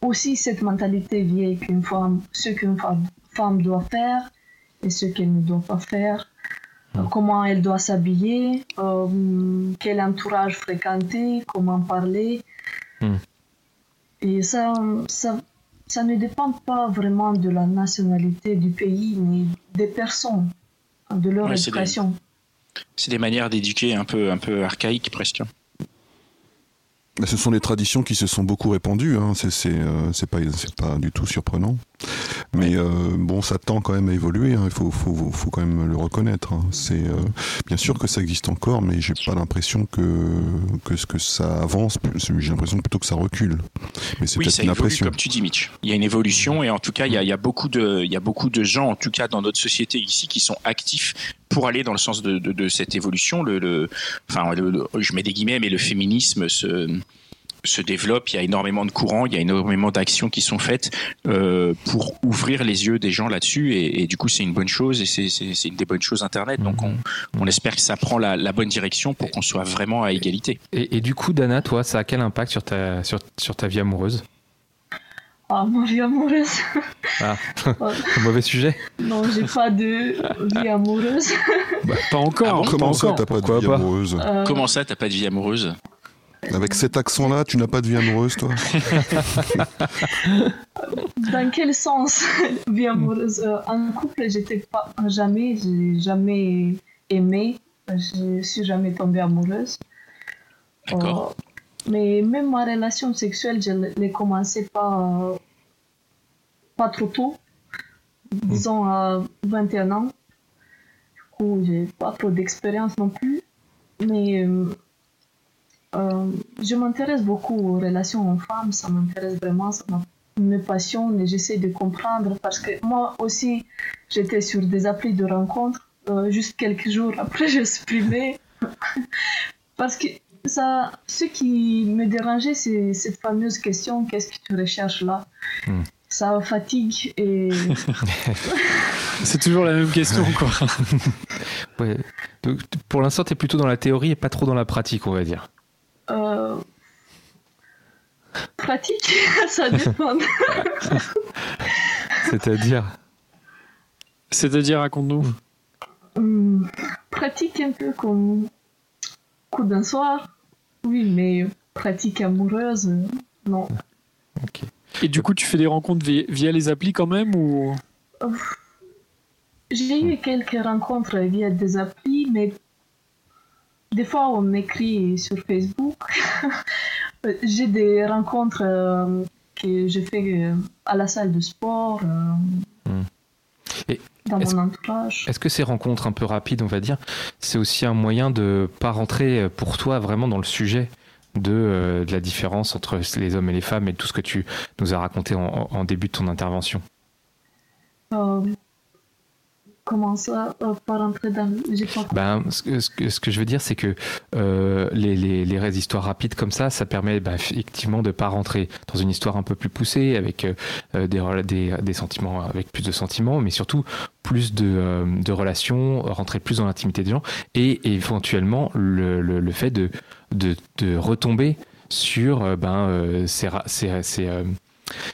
aussi cette mentalité vieille qu'une femme, ce qu'une femme, femme doit faire et ce qu'elle ne doit pas faire. Comment elle doit s'habiller, euh, quel entourage fréquenter, comment parler. Hmm. Et ça, ça, ça ne dépend pas vraiment de la nationalité du pays ni des personnes, de leur Ouais, éducation. C'est des manières d'éduquer un peu, un peu archaïques presque. Mais ce sont des traditions qui se sont beaucoup répandues, hein. c'est c'est, euh, c'est pas, c'est pas du tout surprenant. Mais euh, bon, ça tend quand même à évoluer, hein. il faut, faut, faut quand même le reconnaître. hein. C'est euh, Bien sûr que ça existe encore, mais j'ai pas l'impression que, que, que ça avance, j'ai l'impression plutôt que ça recule. Mais c'est Oui, peut-être une évolue, impression. comme tu dis, Mitch. Il y a une évolution et en tout cas, il y a, il y a beaucoup de, il y a beaucoup de gens, en tout cas dans notre société ici, qui sont actifs pour aller dans le sens de, de, de cette évolution. Le, le, enfin, le- je mets des guillemets, mais le féminisme se se développe, il y a énormément de courants, il y a énormément d'actions qui sont faites euh, pour ouvrir les yeux des gens là-dessus et, et du coup c'est une bonne chose et c'est- une des bonnes choses Internet. Donc on, on espère que ça prend la, la bonne direction pour qu'on soit vraiment à égalité. Et, et du coup, Dana, toi, ça a quel impact sur ta, sur, sur ta vie amoureuse? Ah, ma vie amoureuse. Ah, [LAUGHS] Ouais. mauvais sujet? Non, j'ai pas de vie amoureuse. Pas encore. Ah bon pas Comment ça, encore. t'as pas de vie amoureuse? Euh, Comment ça, t'as pas de vie amoureuse? Avec cet accent-là, tu n'as pas de vie amoureuse, toi? [LAUGHS] Dans quel sens vie amoureuse? Euh, En couple, j'étais pas jamais, j'ai jamais aimé, je suis jamais tombée amoureuse. D'accord. Euh, mais même ma relation sexuelle, je l'ai commencé pas pas trop tôt, disons à 21 ans. Du coup, j'ai pas trop d'expérience non plus, mais euh, euh, je m'intéresse beaucoup aux relations hommes-femmes, ça m'intéresse vraiment, ça m'a- me passionne et j'essaie de comprendre parce que moi aussi j'étais sur des applis de rencontres euh, juste quelques jours [LAUGHS] après je supprimais [LAUGHS] parce que ça ce qui me dérangeait c'est cette fameuse question qu'est-ce que tu recherches là? Hmm. ça fatigue et [LAUGHS] C'est toujours la même question, quoi. Ouais. Donc, pour l'instant, tu es plutôt dans la théorie et pas trop dans la pratique, on va dire. Euh, pratique [LAUGHS] ça [LAUGHS] dépend C'est-à-dire C'est-à-dire, raconte-nous. Hum, pratique un peu comme coup d'un soir. Oui mais pratique amoureuse non. Ok. Et du coup, tu fais des rencontres via, via les applis quand même ou? J'ai eu quelques rencontres via des applis, mais des fois on m'écrit sur Facebook. [LAUGHS] J'ai des rencontres euh, que je fais euh, à la salle de sport, euh, Hmm. Et dans est-ce- mon entourage. Est-ce que ces rencontres un peu rapides, on va dire, c'est aussi un moyen de pas rentrer pour toi vraiment dans le sujet de, euh, de la différence entre les hommes et les femmes et tout ce que tu nous as raconté en, en début de ton intervention? Comment ça euh, Pas rentrer dans. pas. Ben, ce, que, ce je veux dire, c'est que euh, les, les, les vraies histoires rapides comme ça, ça permet bah, effectivement de pas rentrer dans une histoire un peu plus poussée, avec euh, euh, des, des, des sentiments, avec plus de sentiments, mais surtout plus de, euh, de relations, rentrer plus dans l'intimité des gens, et éventuellement le, le, le fait de, de, de retomber sur ben, ces, ces,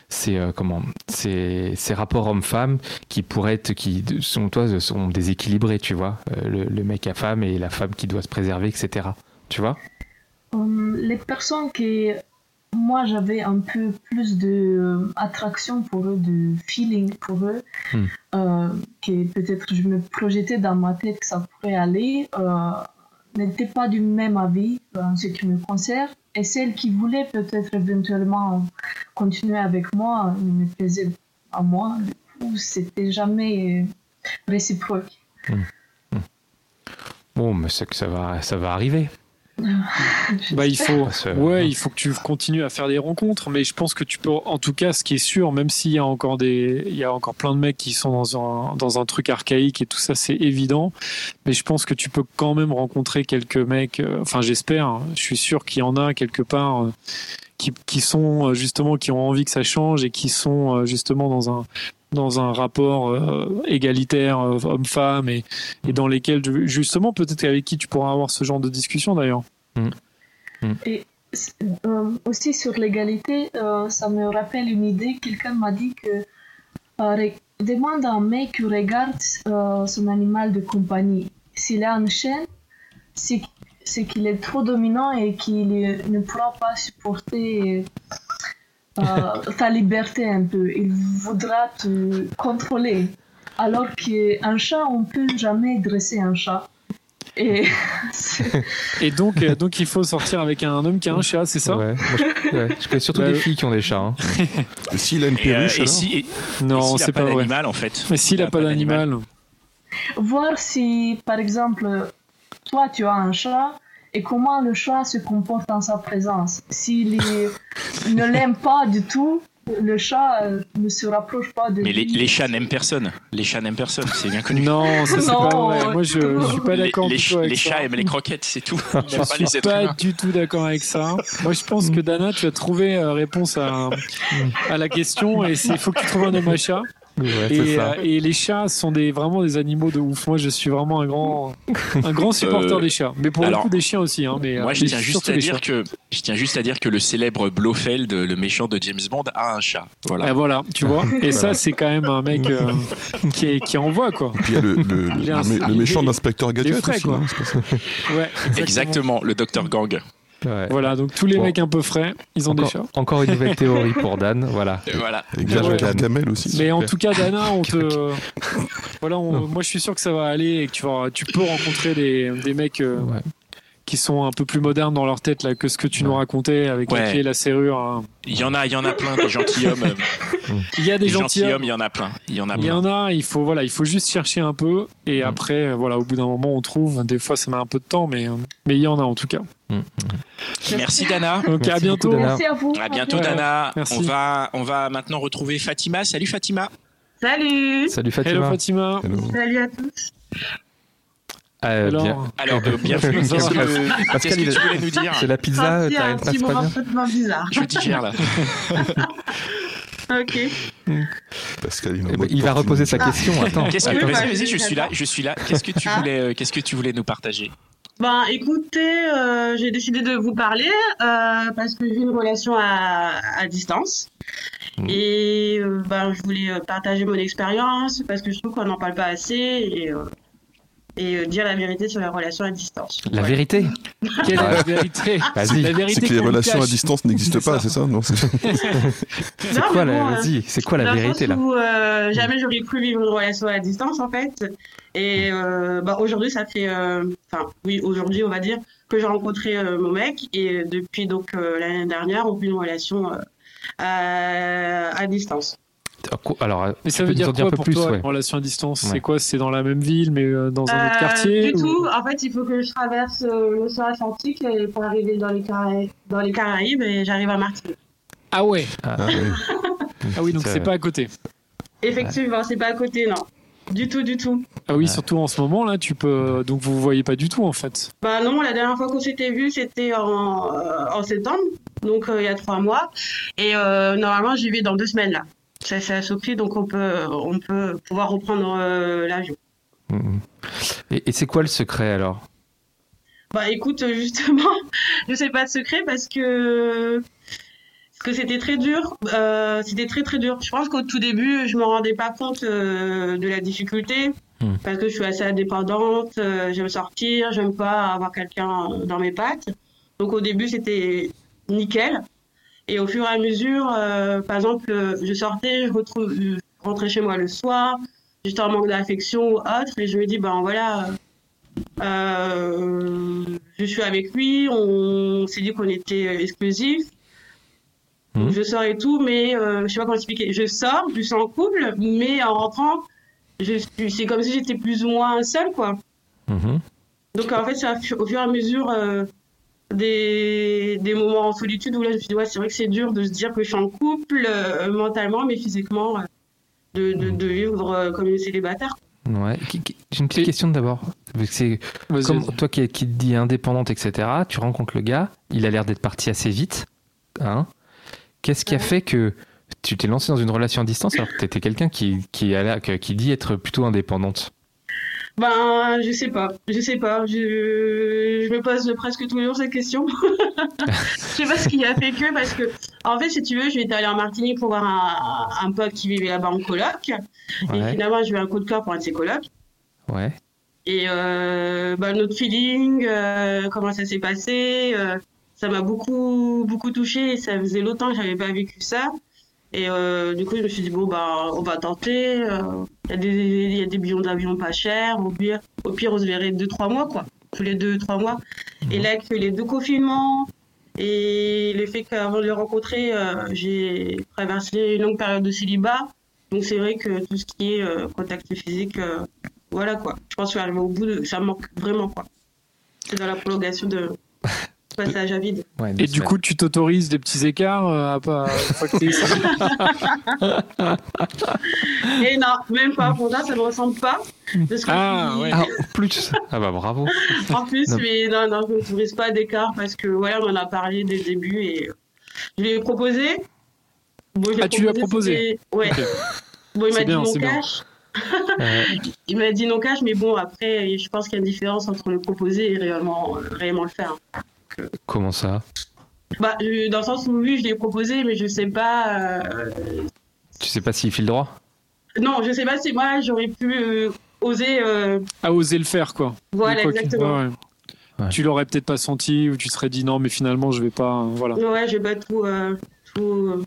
ces, euh, comment, ces, ces rapports hommes-femmes qui pourraient être, qui selon toi sont déséquilibrés, tu vois, Euh, le, le mec à femme et la femme qui doit se préserver, etc. Tu vois? Hum, les personnes que moi j'avais un peu plus de euh, attraction pour eux, de feeling pour eux, Hmm. euh, que peut-être je me projetais dans ma tête que ça pourrait aller, euh, n'étaient pas du même avis euh, en ce qui me concerne. Et celles qui voulaient peut-être éventuellement continuer avec moi ne me plaisaient à moi. Du coup, c'était jamais réciproque. Bon, mais c'est que ça va, ça va arriver. Bah, il faut, que- ouais, il faut que tu continues à faire des rencontres, mais je pense que tu peux, en tout cas, ce qui est sûr, même s'il y a encore des, il y a encore plein de mecs qui sont dans un, dans un truc archaïque et tout ça, c'est évident, mais je pense que tu peux quand même rencontrer quelques mecs, euh, enfin, j'espère, hein, je suis sûr qu'il y en a quelque part, euh, qui, qui sont euh, justement, qui ont envie que ça change et qui sont euh, justement dans un, dans un rapport euh, égalitaire euh, homme-femme et, et dans lesquels justement peut-être avec qui tu pourras avoir ce genre de discussion d'ailleurs. Euh, aussi sur l'égalité, euh, ça me rappelle une idée. Quelqu'un m'a dit que euh, demande à un mec qui regarde euh, son animal de compagnie s'il a une chaîne, c'est c'est qu'il est trop dominant et qu'il ne pourra pas supporter euh, ta liberté un peu. Il voudra te contrôler. Alors qu'un chat, on peut jamais dresser un chat. Et, [LAUGHS] Et donc, euh, donc il faut sortir avec un homme qui a un chat, c'est ça Ouais, moi, je, ouais, je connais surtout Bah, des filles qui ont des chats. hein. [LAUGHS] S'il a une Et, euh, perruche, et si, et- et Non, a c'est pas, vrai. d'animal, en fait. Mais s'il Il a pas d'animal, voir si, par exemple, toi, tu as un chat et comment le chat se comporte en sa présence? S'il ne l'aime pas du tout, le chat euh, ne se rapproche pas de Mais les, lui. les chats n'aiment personne. Les chats n'aiment personne, c'est bien connu. non, ça c'est Non, pas vrai. Moi, je, je suis pas Les, d'accord les les ça. chats aiment les croquettes, c'est tout. Ils Je pas suis les pas humains. du tout d'accord avec ça. Moi, je pense que Dana, tu as trouvé euh, réponse à, à la question et c'est il faut que tu trouves un homme à chat. Ouais, c'est Et, ça. euh, et les chats sont des, vraiment des animaux de ouf. Moi, je suis vraiment un grand, un grand supporter Euh, des chats. Mais pour le alors, coup, des chiens aussi. Hein, mais, euh, Moi, je mais tiens, juste à dire que, je tiens juste à dire que le célèbre Blofeld, le méchant de James Bond, a un chat. Voilà. Et voilà, tu vois. Et ça, c'est quand même un mec euh, [LAUGHS] qui, est, qui envoie, quoi. Puis il y a le, le- méchant d'inspecteur Gadget frais, aussi, quoi. hein, Ouais, Exactement, le Dr Gang. Ouais. Voilà, donc tous les Bon. mecs un peu frais, ils ont des chats. Encore, encore une [LAUGHS] nouvelle théorie pour Dan. Voilà. Et Voilà. Et Bien joué, Gar- Dan. Gargamel aussi. Mais en tout cas, Dana, on [LAUGHS] te. [LAUGHS] voilà, on- moi je suis sûr que ça va aller et que tu, vas, tu peux rencontrer des, des mecs euh, Ouais. qui sont un peu plus modernes dans leur tête là, que ce que tu nous racontais avec Ouais. la clé, la serrure. hein. Il y en a, il y en a plein des gentilshommes. Il y a des gentilshommes, il y en a plein. Il y en a Il y en a, il faut, voilà, il faut juste chercher un peu et Mm. après, voilà, au bout d'un moment, on trouve. Des fois, ça met un peu de temps, mais, euh, mais il y en a en tout cas. Merci Dana. Donc à bientôt. beaucoup, Dana. Merci à vous. À bientôt Ouais. Dana. Merci. On va, on va maintenant retrouver Fatima. Salut Fatima. Salut Salut Hello Fatima. Hello. Salut à tous Euh, Alors, bien. Alors, euh, bienvenue. [LAUGHS] Qu'est-ce que, Pascal, que tu voulais nous dire C'est la pizza, t'arrives un petit très moment bien complètement bizarre. Je digère là. [LAUGHS] Ok. Pascal, il, Eh ben, Il va reposer sa ninja. question. Attends. Qu'est-ce vas-y, vas-y, je suis là, je suis là. Qu'est-ce que tu Ah. voulais, euh, qu'est-ce que tu voulais nous partager? Ben écoutez, euh, j'ai décidé de vous parler euh, parce que j'ai une relation à, à distance. Mhm. Et euh, ben, je voulais euh, partager mon expérience parce que je trouve qu'on n'en parle pas assez et, euh, et euh, dire la vérité sur les relations à distance. La vérité [LAUGHS] Quelle est la vérité [LAUGHS] Vas-y. La vérité C'est que les relations à distance n'existent pas, c'est ça Non, c'est- [LAUGHS] quoi la bon, euh, Vas-y, c'est quoi la Dans le vérité là où euh, jamais j'aurais cru vivre une relation à distance en fait. Et euh, bah, aujourd'hui, ça fait, euh, enfin oui, aujourd'hui on va dire que j'ai rencontré euh, mon mec et depuis donc euh, l'année dernière, on vit une relation euh, à, à distance. Alors, Mais ça veut dire quoi un peu pour plus toi, ouais. une relation à distance? Ouais. C'est quoi? C'est dans la même ville, mais euh, dans un autre Euh, quartier Du ou- tout. En fait, il faut que je traverse euh, l'océan Atlantique pour arriver dans les, Cara- dans les Caraïbes et j'arrive à Martinique. Ah ouais Ah, ouais. Ah oui, donc C'est- pas à côté. Effectivement, c'est pas à côté, non. Du tout, du tout. Ah oui, surtout en ce moment là, tu peux. Donc vous vous voyez pas du tout en fait. Bah non, la dernière fois qu'on s'était vu, c'était en, euh, en septembre, donc euh, il y a trois mois. Et euh, normalement, j'y vais dans deux semaines là. Ça c'est à Sophie, donc on peut, on peut pouvoir reprendre euh, l'avion. Mhm. Et, et c'est quoi le secret alors? Bah écoute, euh, justement, [LAUGHS] je sais pas de secret parce que parce que c'était très dur. Euh, c'était très très dur. Je pense qu'au tout début, je me rendais pas compte euh, de la difficulté Hmm. parce que je suis assez indépendante. j'aime sortir, j'aime pas avoir quelqu'un dans mes pattes. Donc au début, c'était nickel. Et au fur et à mesure, euh, par exemple, euh, je sortais, je retrouve, je rentrais chez moi le soir, j'étais en manque d'affection ou autre, et je me dis, ben voilà, euh, je suis avec lui, on s'est dit qu'on était exclusifs. Mhm. Je sors et tout, mais euh, je sais pas comment expliquer. Je sors, je suis en couple, mais en rentrant, c'est comme si j'étais plus ou moins seule, quoi. Mhm. Donc en fait, au fur et à mesure euh, des, des moments en solitude où là, je me suis dit, ouais, c'est vrai que c'est dur de se dire que je suis en couple euh, mentalement, mais physiquement, euh, de, de, de vivre euh, comme une célibataire. Ouais. J'ai une petite Et- question d'abord. C'est comme toi qui, qui te dis indépendante, etc. Tu rencontres le gars, il a l'air d'être parti assez vite. Hein Qu'est-ce qui a fait que tu t'es lancé dans une relation à distance alors que tu étais quelqu'un qui, qui, a l'air- que- qui dit être plutôt indépendante? Ben, je sais pas, je sais pas. Je, je me pose presque tous les jours cette question. [LAUGHS] je sais pas ce qui a fait que, parce que, en fait, si tu veux, j'étais allée en Martinique pour voir un, un pote qui vivait là-bas en coloc. Et finalement, j'ai eu un coup de cœur pour un de ses colocs. Ouais. Et euh, bah, notre feeling, euh, comment ça s'est passé, euh, ça m'a beaucoup, beaucoup touché. Ça faisait longtemps que j'avais pas vécu ça. Et euh, du coup, je me suis dit, bon, bah, on va tenter. Il y, a des- y a des billets d'avion pas chers. Au pire, au pire, on se verrait deux, trois mois, quoi. Tous les deux, trois mois. Et là, que les deux confinements et le fait qu'avant de les rencontrer, euh, j'ai traversé une longue période de célibat. Donc, c'est vrai que tout ce qui est euh, contact physique, euh, voilà, quoi. Je pense que je suis arrivée au bout de. Ça me manque vraiment, quoi. C'est dans la prolongation de [LAUGHS] passage à vide. Ouais, Et du coup, tu t'autorises des petits écarts euh, à pas. une fois que t'es ici [LAUGHS] [LAUGHS] Et non, même pas. Pour ça, ça ne me ressemble pas. Parce que Ah, ouais. Ah, en plus Ah bah bravo. En plus, Non. mais non, non, je ne m'autorise pas d'écart parce que voilà, on en a parlé dès le début et euh, je lui ai proposé. Bon, Ah, tu lui as proposé Ouais. Bon, il C'est m'a dit bien, non c'est bien. cash. Euh, [LAUGHS] Il m'a dit non cash, mais bon, après, je pense qu'il y a une différence entre le proposer et réellement, réellement le faire. Comment ça? Bah, dans le sens où oui, je l'ai proposé, mais je sais pas. euh, Tu sais pas s'il file droit? Non, je sais pas si moi j'aurais pu euh, oser. euh, À oser le faire, quoi. Voilà, Quoi exactement. ouais, ouais. Ouais. Tu l'aurais peut-être pas senti ou tu serais dit non, mais finalement, je vais pas. euh, Voilà. Ouais, je vais pas tout, euh, tout, euh,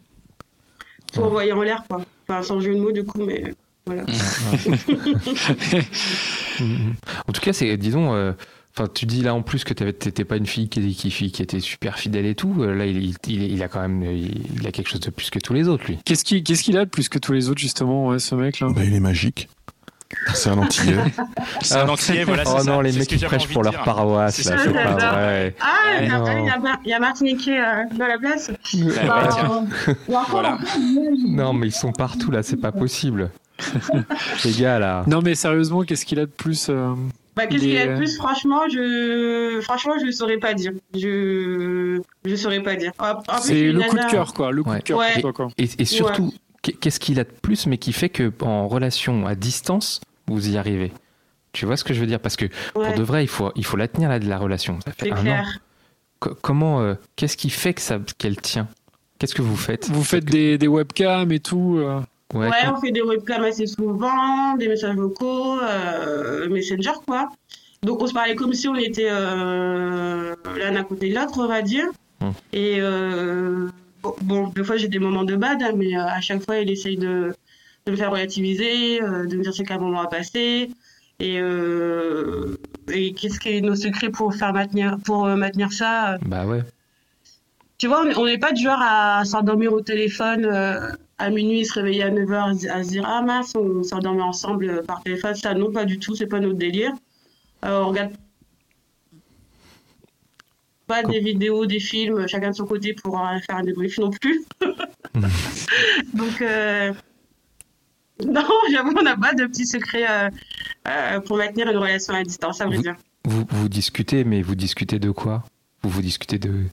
tout Ouais. envoyer en l'air, quoi. Enfin, sans jeu de mots, du coup, mais voilà. [LAUGHS] [LAUGHS] [LAUGHS] En tout cas, c'est, disons, euh, enfin, tu dis là en plus que t'avais- t'étais pas une fille qui, qui, qui était super fidèle et tout. euh, Là, il, il, il a quand même, il, il a quelque chose de plus que tous les autres, lui. Qu'est-ce qu'il a de plus que tous les autres, justement, ouais, ce mec-là Bah, il est magique. C'est un antillais. [LAUGHS] C'est un entier, voilà. oh ça. non, les mecs qui prêchent pour leur paroisse, C'est là, c'est pas vrai. Ah, il y a- non. il y a, Martiniquais euh, dans la place. [LAUGHS] Voilà. Non, mais ils sont partout là, c'est pas possible. les gars là. Non, mais sérieusement, qu'est-ce qu'il a de plus euh, Bah, qu'est-ce Il qu'il y a de plus? Franchement, je franchement, je saurais pas dire. Je je saurais pas dire. C'est le coup de cœur, quoi. Le coup Ouais. de cœur Ouais. pour toi, quoi. Et, et surtout, qu'est- qu'est-ce qu'il a de plus, mais qui fait que en relation à distance, vous y arrivez? Tu vois ce que je veux dire? Parce que Ouais, pour de vrai, il faut, il faut la tenir la, de la relation. Ça fait un an. clair. Comment, euh, qu'est-ce qui fait que ça, qu'elle tient? Qu'est-ce que vous faites? Vous faites des, des webcams et tout. euh, Ouais, on fait des webcams assez souvent, des messages vocaux, euh, Messenger, quoi. Donc, on se parlait comme si on était euh, l'un à côté de l'autre, on va dire. Hmm. Et euh, bon, bon, des fois, j'ai des moments de bad, hein, mais à chaque fois, il essaye de, de me faire relativiser, de me dire c'est qu'un moment à passer. Et, et qu'est-ce qui est nos secrets pour faire maintenir, pour maintenir ça Bah ouais. tu vois, on- n'est pas du genre à s'endormir au téléphone à minuit, se réveiller à 9h, à se dire Ah mince, on s'endormit ensemble euh, par téléphone. Ça, non, pas du tout, c'est pas notre délire. Euh, on regarde pas des vidéos, des films, chacun de son côté pour euh, faire un débrief non plus. [LAUGHS] Donc, euh, non, [LAUGHS] j'avoue, on n'a pas de petits secrets euh, pour maintenir une relation à distance, ça veut Vous- dire. Vous, vous discutez, mais vous discutez de quoi? Vous vous discutez de.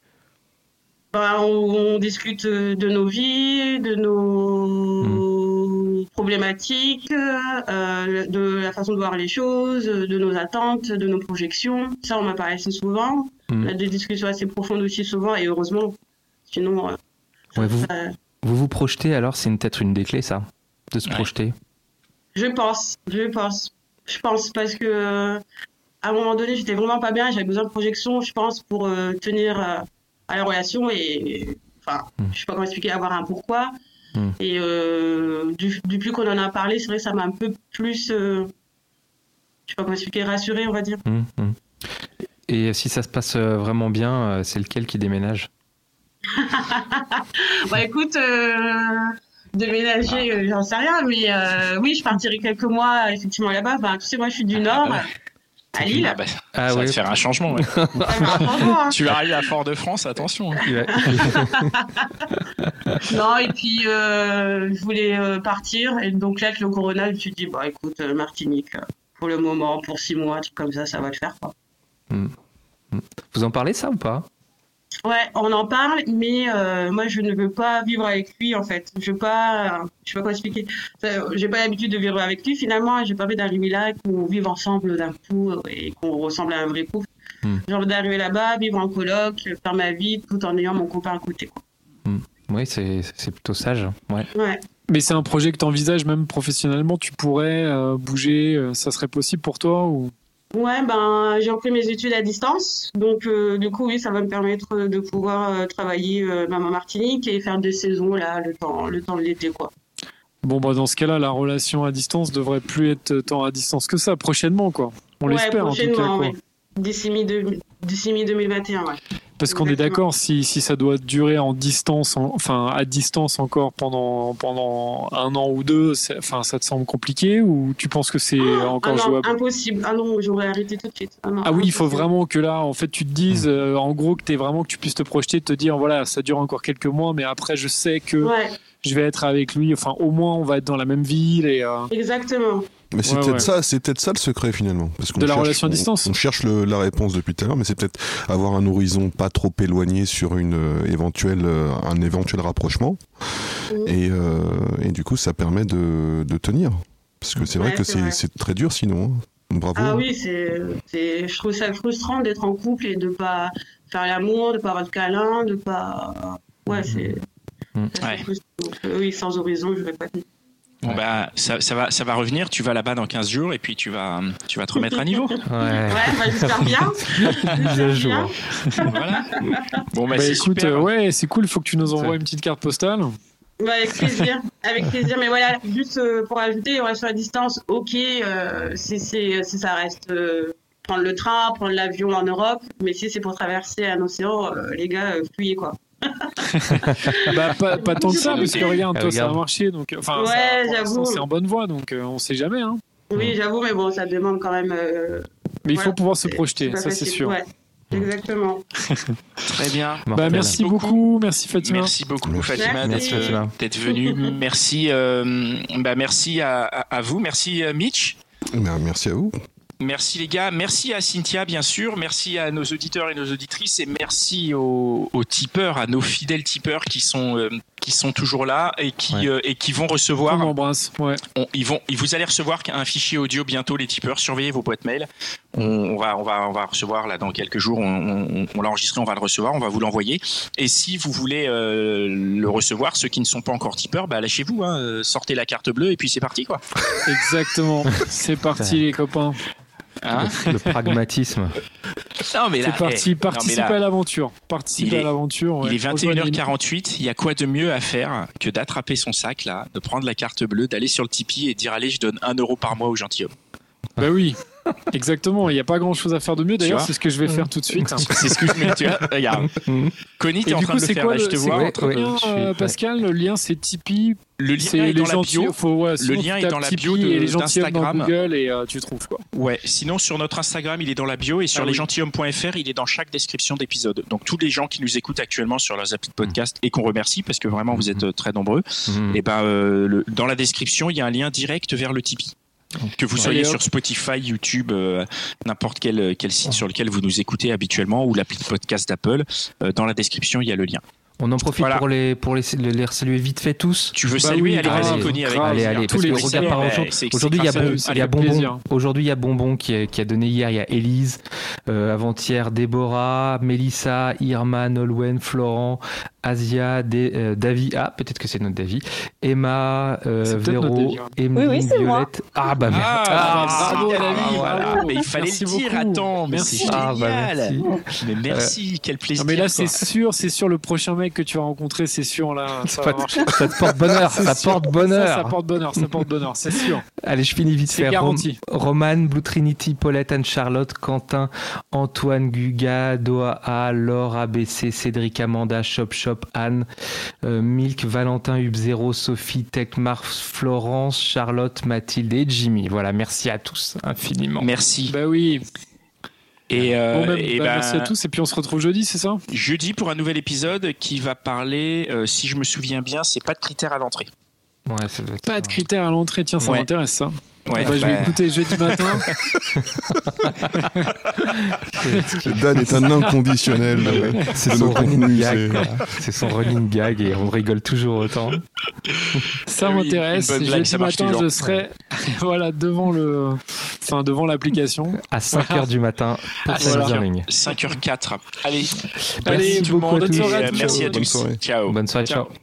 On, on discute euh, de nos vies, de nos problématiques, euh, de la façon de voir les choses, de nos attentes, de nos projections. Ça, on m'en parle assez souvent. Hmm. On a des discussions assez profondes aussi souvent, et heureusement. Sinon, euh, Ouais, vous, ça- vous vous projetez alors C'est peut-être une des clés, ça De se Ouais. projeter je pense, je pense, je pense parce que euh, à un moment donné, j'étais vraiment pas bien, j'avais besoin de projection, je pense, pour euh, tenir euh, à la relation et, enfin, Hmm. je sais pas comment expliquer, avoir un pourquoi. Hmm. Et euh, du, depuis qu'on en a parlé, c'est vrai que ça m'a un peu plus, euh, je sais pas comment expliquer, rassuré, on va dire. Hum, hum. Et si ça se passe euh, vraiment bien, euh, c'est lequel qui déménage? [LAUGHS] Bah écoute, euh, déménager, euh, j'en sais rien, mais euh, oui, je partirai quelques mois effectivement là-bas. Bah, tu sais, moi, je suis du Nord, ouais. À Lille. Ah bah, Ah ça va ouais. te faire un changement. ouais. Ça va faire un changement, hein. [LAUGHS] tu arrives à Fort-de-France, attention. hein. [LAUGHS] Non, et puis euh, je voulais euh, partir, et donc là, avec le corona, je me suis dit, bah écoute, euh, Martinique, pour le moment, pour six mois, un truc comme ça, ça va le faire, quoi. Vous en parlez ça ou pas? Ouais, on en parle, mais euh, moi, je ne veux pas vivre avec lui, en fait. Je veux pas, euh, je sais pas comment expliquer. J'ai pas l'habitude de vivre avec lui, finalement, j'ai pas envie d'arriver là et qu'on vive ensemble d'un coup euh, et qu'on ressemble à un vrai couple. Hmm. J'ai envie d'arriver là-bas, vivre en coloc, faire ma vie, tout en ayant mon copain à côté, quoi. Oui, c'est c'est plutôt sage. Ouais. Ouais. Mais c'est un projet que tu envisages même professionnellement. Tu pourrais euh, bouger. euh, ça serait possible pour toi ou Ouais, ben, j'ai repris mes études à distance. Donc, euh, du coup, oui, ça va me permettre de pouvoir euh, travailler euh, même en Martinique et faire des saisons, là, le temps, le temps de l'été, quoi. Bon, bah, dans ce cas-là, la relation à distance devrait plus être tant à distance que ça, prochainement, quoi. On ouais, l'espère, en tout cas. ouais. D'ici mi- d'ici mi-2021, ouais. Parce qu'on est d'accord, si, si ça doit durer en distance, en- enfin à distance encore pendant, pendant un an ou deux, enfin, ça te semble compliqué ou tu penses que c'est encore ah non, jouable? impossible. Ah non, j'aurais arrêté tout de suite. Ah, non, Ah oui, il faut vraiment que là, en fait, tu te dises, euh, en gros, que, es vraiment, que tu puisses te projeter, te dire, voilà, ça dure encore quelques mois, mais après, je sais que Ouais, je vais être avec lui, enfin, au moins, on va être dans la même ville et. euh, exactement. Mais c'est Ouais, peut-être ouais. ça, c'est peut-être ça le secret finalement. Parce qu'on De la cherche- relation à distance. On, cherche le- la réponse depuis tout à l'heure, mais c'est peut-être avoir un horizon pas trop éloigné sur une euh, éventuelle, euh, un éventuel rapprochement. Et, euh, et du coup, ça permet de, de tenir. Parce que c'est vrai Ouais, que c'est très dur sinon. hein. Bravo. Ah oui, c'est, c'est, je trouve ça frustrant d'être en couple et de pas faire l'amour, de pas avoir de câlin, de pas. Ouais, c'est. Mm. c'est Ouais. frustrant. Donc, euh, oui, sans horizon, je vais pas tenir. Bon, bah, ça, ça va, ça va revenir. Tu vas là-bas dans 15 jours et puis tu vas, tu vas te remettre à niveau. [LAUGHS] Ouais. Ouais, bah, j'espère bien. Mise à jour. bien. voilà. Bon, bah, Bah, c'est écoute, super. euh, ouais, c'est cool, il faut que tu nous envoies une petite carte postale. Bah, avec plaisir, avec plaisir. Mais voilà, juste euh, pour ajouter, on reste sur la distance. Ok, euh, si, c'est- si ça reste euh, prendre le train, prendre l'avion en Europe, mais si c'est pour traverser un océan, euh, les gars, euh, fuyez quoi. Bah, pas, pas tant que ça, parce que regarde, toi, ça a marché, donc, enfin, Ouais, j'avoue. c'est en bonne voie, donc euh, on sait jamais, hein. Oui, j'avoue, mais bon, ça demande quand même. euh, Mais il voilà, faut pouvoir se projeter, ça c'est sûr. Ouais, exactement. [LAUGHS] Très bien. Bah, merci beaucoup. beaucoup, merci Fatima. Merci beaucoup Merci. Fatima d'être venue. [LAUGHS] Merci, euh, bah, merci à, vous. Merci euh, Mitch. Bah, merci à vous. Merci les gars, merci à Cynthia bien sûr, merci à nos auditeurs et nos auditrices et merci aux, aux tipeurs, à nos fidèles tipeurs qui sont euh, qui sont toujours là et qui Ouais. euh, et qui vont On recevoir. embrasse, ouais. on- ils vont, ils vous allez recevoir un fichier audio bientôt les tipeurs. Surveillez vos boîtes mail. On, on va on va on va recevoir là dans quelques jours. On, on- on l'a enregistré, on va le recevoir, on va vous l'envoyer. Et si vous voulez euh, le recevoir, ceux qui ne sont pas encore tipeurs, bah lâchez-vous, hein, sortez la carte bleue et puis c'est parti quoi. Exactement. [LAUGHS] C'est parti, les copains. Hein Le pragmatisme. non mais là, C'est parti, participez non, mais là, à l'aventure. Est- à l'aventure. ouais. Il est Rejoignez-nous. 21h48, il y a quoi de mieux à faire que d'attraper son sac là, de prendre la carte bleue, d'aller sur le Tipeee et de dire allez je donne un euro par mois aux gentilshommes. Bah oui, [LAUGHS] exactement. Il n'y a pas grand chose à faire de mieux. D'ailleurs, c'est ce que je vais faire tout de suite. [LAUGHS] C'est ce que je mets, tu vois, [LAUGHS] regarde. Connie, Et t'es en train coup, de le faire quoi là, le, je te vois. Ouais, le euh. Pascal Le lien, c'est Tipeee. Le lien est les dans la bio. gentils. Faut, ouais, sinon, lien est dans la bio de- et les d'Instagram. Google et euh, tu trouves quoi. Ouais, sinon sur notre Instagram, il est dans la bio et sur Ah oui. lesgentilhommes.fr, il est dans chaque description d'épisode. Donc tous les gens qui nous écoutent actuellement sur leurs applis de podcast et qu'on remercie parce que vraiment vous êtes euh, très nombreux, Mhm. et ben euh, le- dans la description, il y a un lien direct vers le Tipeee. Que vous soyez sur Spotify, YouTube, euh, n'importe quel, quel site sur lequel vous nous écoutez habituellement ou l'appli de podcast d'Apple, euh, dans la description, il y a le lien. On en profite Voilà. pour les pour les, les saluer vite fait tous. Tu veux Bah saluer oui, Allez, grave. Allez, plaisir. allez, tous parce les regarde par aujourd'hui, il y a, Bon- eux. il y a Avec Bonbon. Aujourd'hui il y a Bonbon qui a, qui a donné hier. Il y a Élise, euh, avant-hier Déborah, Mélissa, Irma, Nolwenn, Florent, Asia, Dé- euh, Davy. Ah peut-être que c'est notre Davy. Emma, euh, Véro, Davy, hein. Oui, oui, c'est moi. Violette. Ah bah merde. Ah, Ah, merci, bravo, ah, David, voilà. Mais il fallait Merci le dire, beaucoup. attends, mais Merci. Ah, bah, génial. merci. Mais merci, quel plaisir. Mais là, c'est sûr, c'est sûr, le prochain que tu vas rencontrer, c'est sûr, là, ça [LAUGHS] Ça va marcher. ça te porte bonheur, ça sûr. porte bonheur. ça porte bonheur, ça porte bonheur, c'est sûr. Allez, je finis vite C'est fait. garanti. Roman, Blue Trinity, Paulette, Anne-Charlotte, Quentin, Antoine, Guga, Doha, A, Laure, ABC, Cédric, Amanda, Shop Shop, Anne, euh, Milk, Valentin, Hub0, Sophie, Techmar, Florence, Charlotte, Mathilde et Jimmy. Voilà, merci à tous infiniment. Merci. Bah oui. Et, euh, Bon, bah, et bah, ben, merci à tous, et puis on se retrouve jeudi, c'est ça? jeudi pour un nouvel épisode qui va parler, euh, si je me souviens bien, c'est pas de critères à l'entrée. Ouais, ça doit être Pas de critères à l'entrée, tiens, ça Ouais. m'intéresse ça. Ouais, Bah, je vais écouter jeudi matin. Dan est un inconditionnel. C'est son running gag. c'est- son running gag et on rigole toujours autant. Ça oui, m'intéresse. bonne Jeudi ça matin, je serai [LAUGHS] voilà, devant le, enfin, devant l'application. À 5h du matin pour en ligne. 5h04. Allez, Allez, merci tout le à monde. Bonne soirée à tous. merci à Bonne tous. soirée. Ciao. Bonne soirée, Ciao. ciao.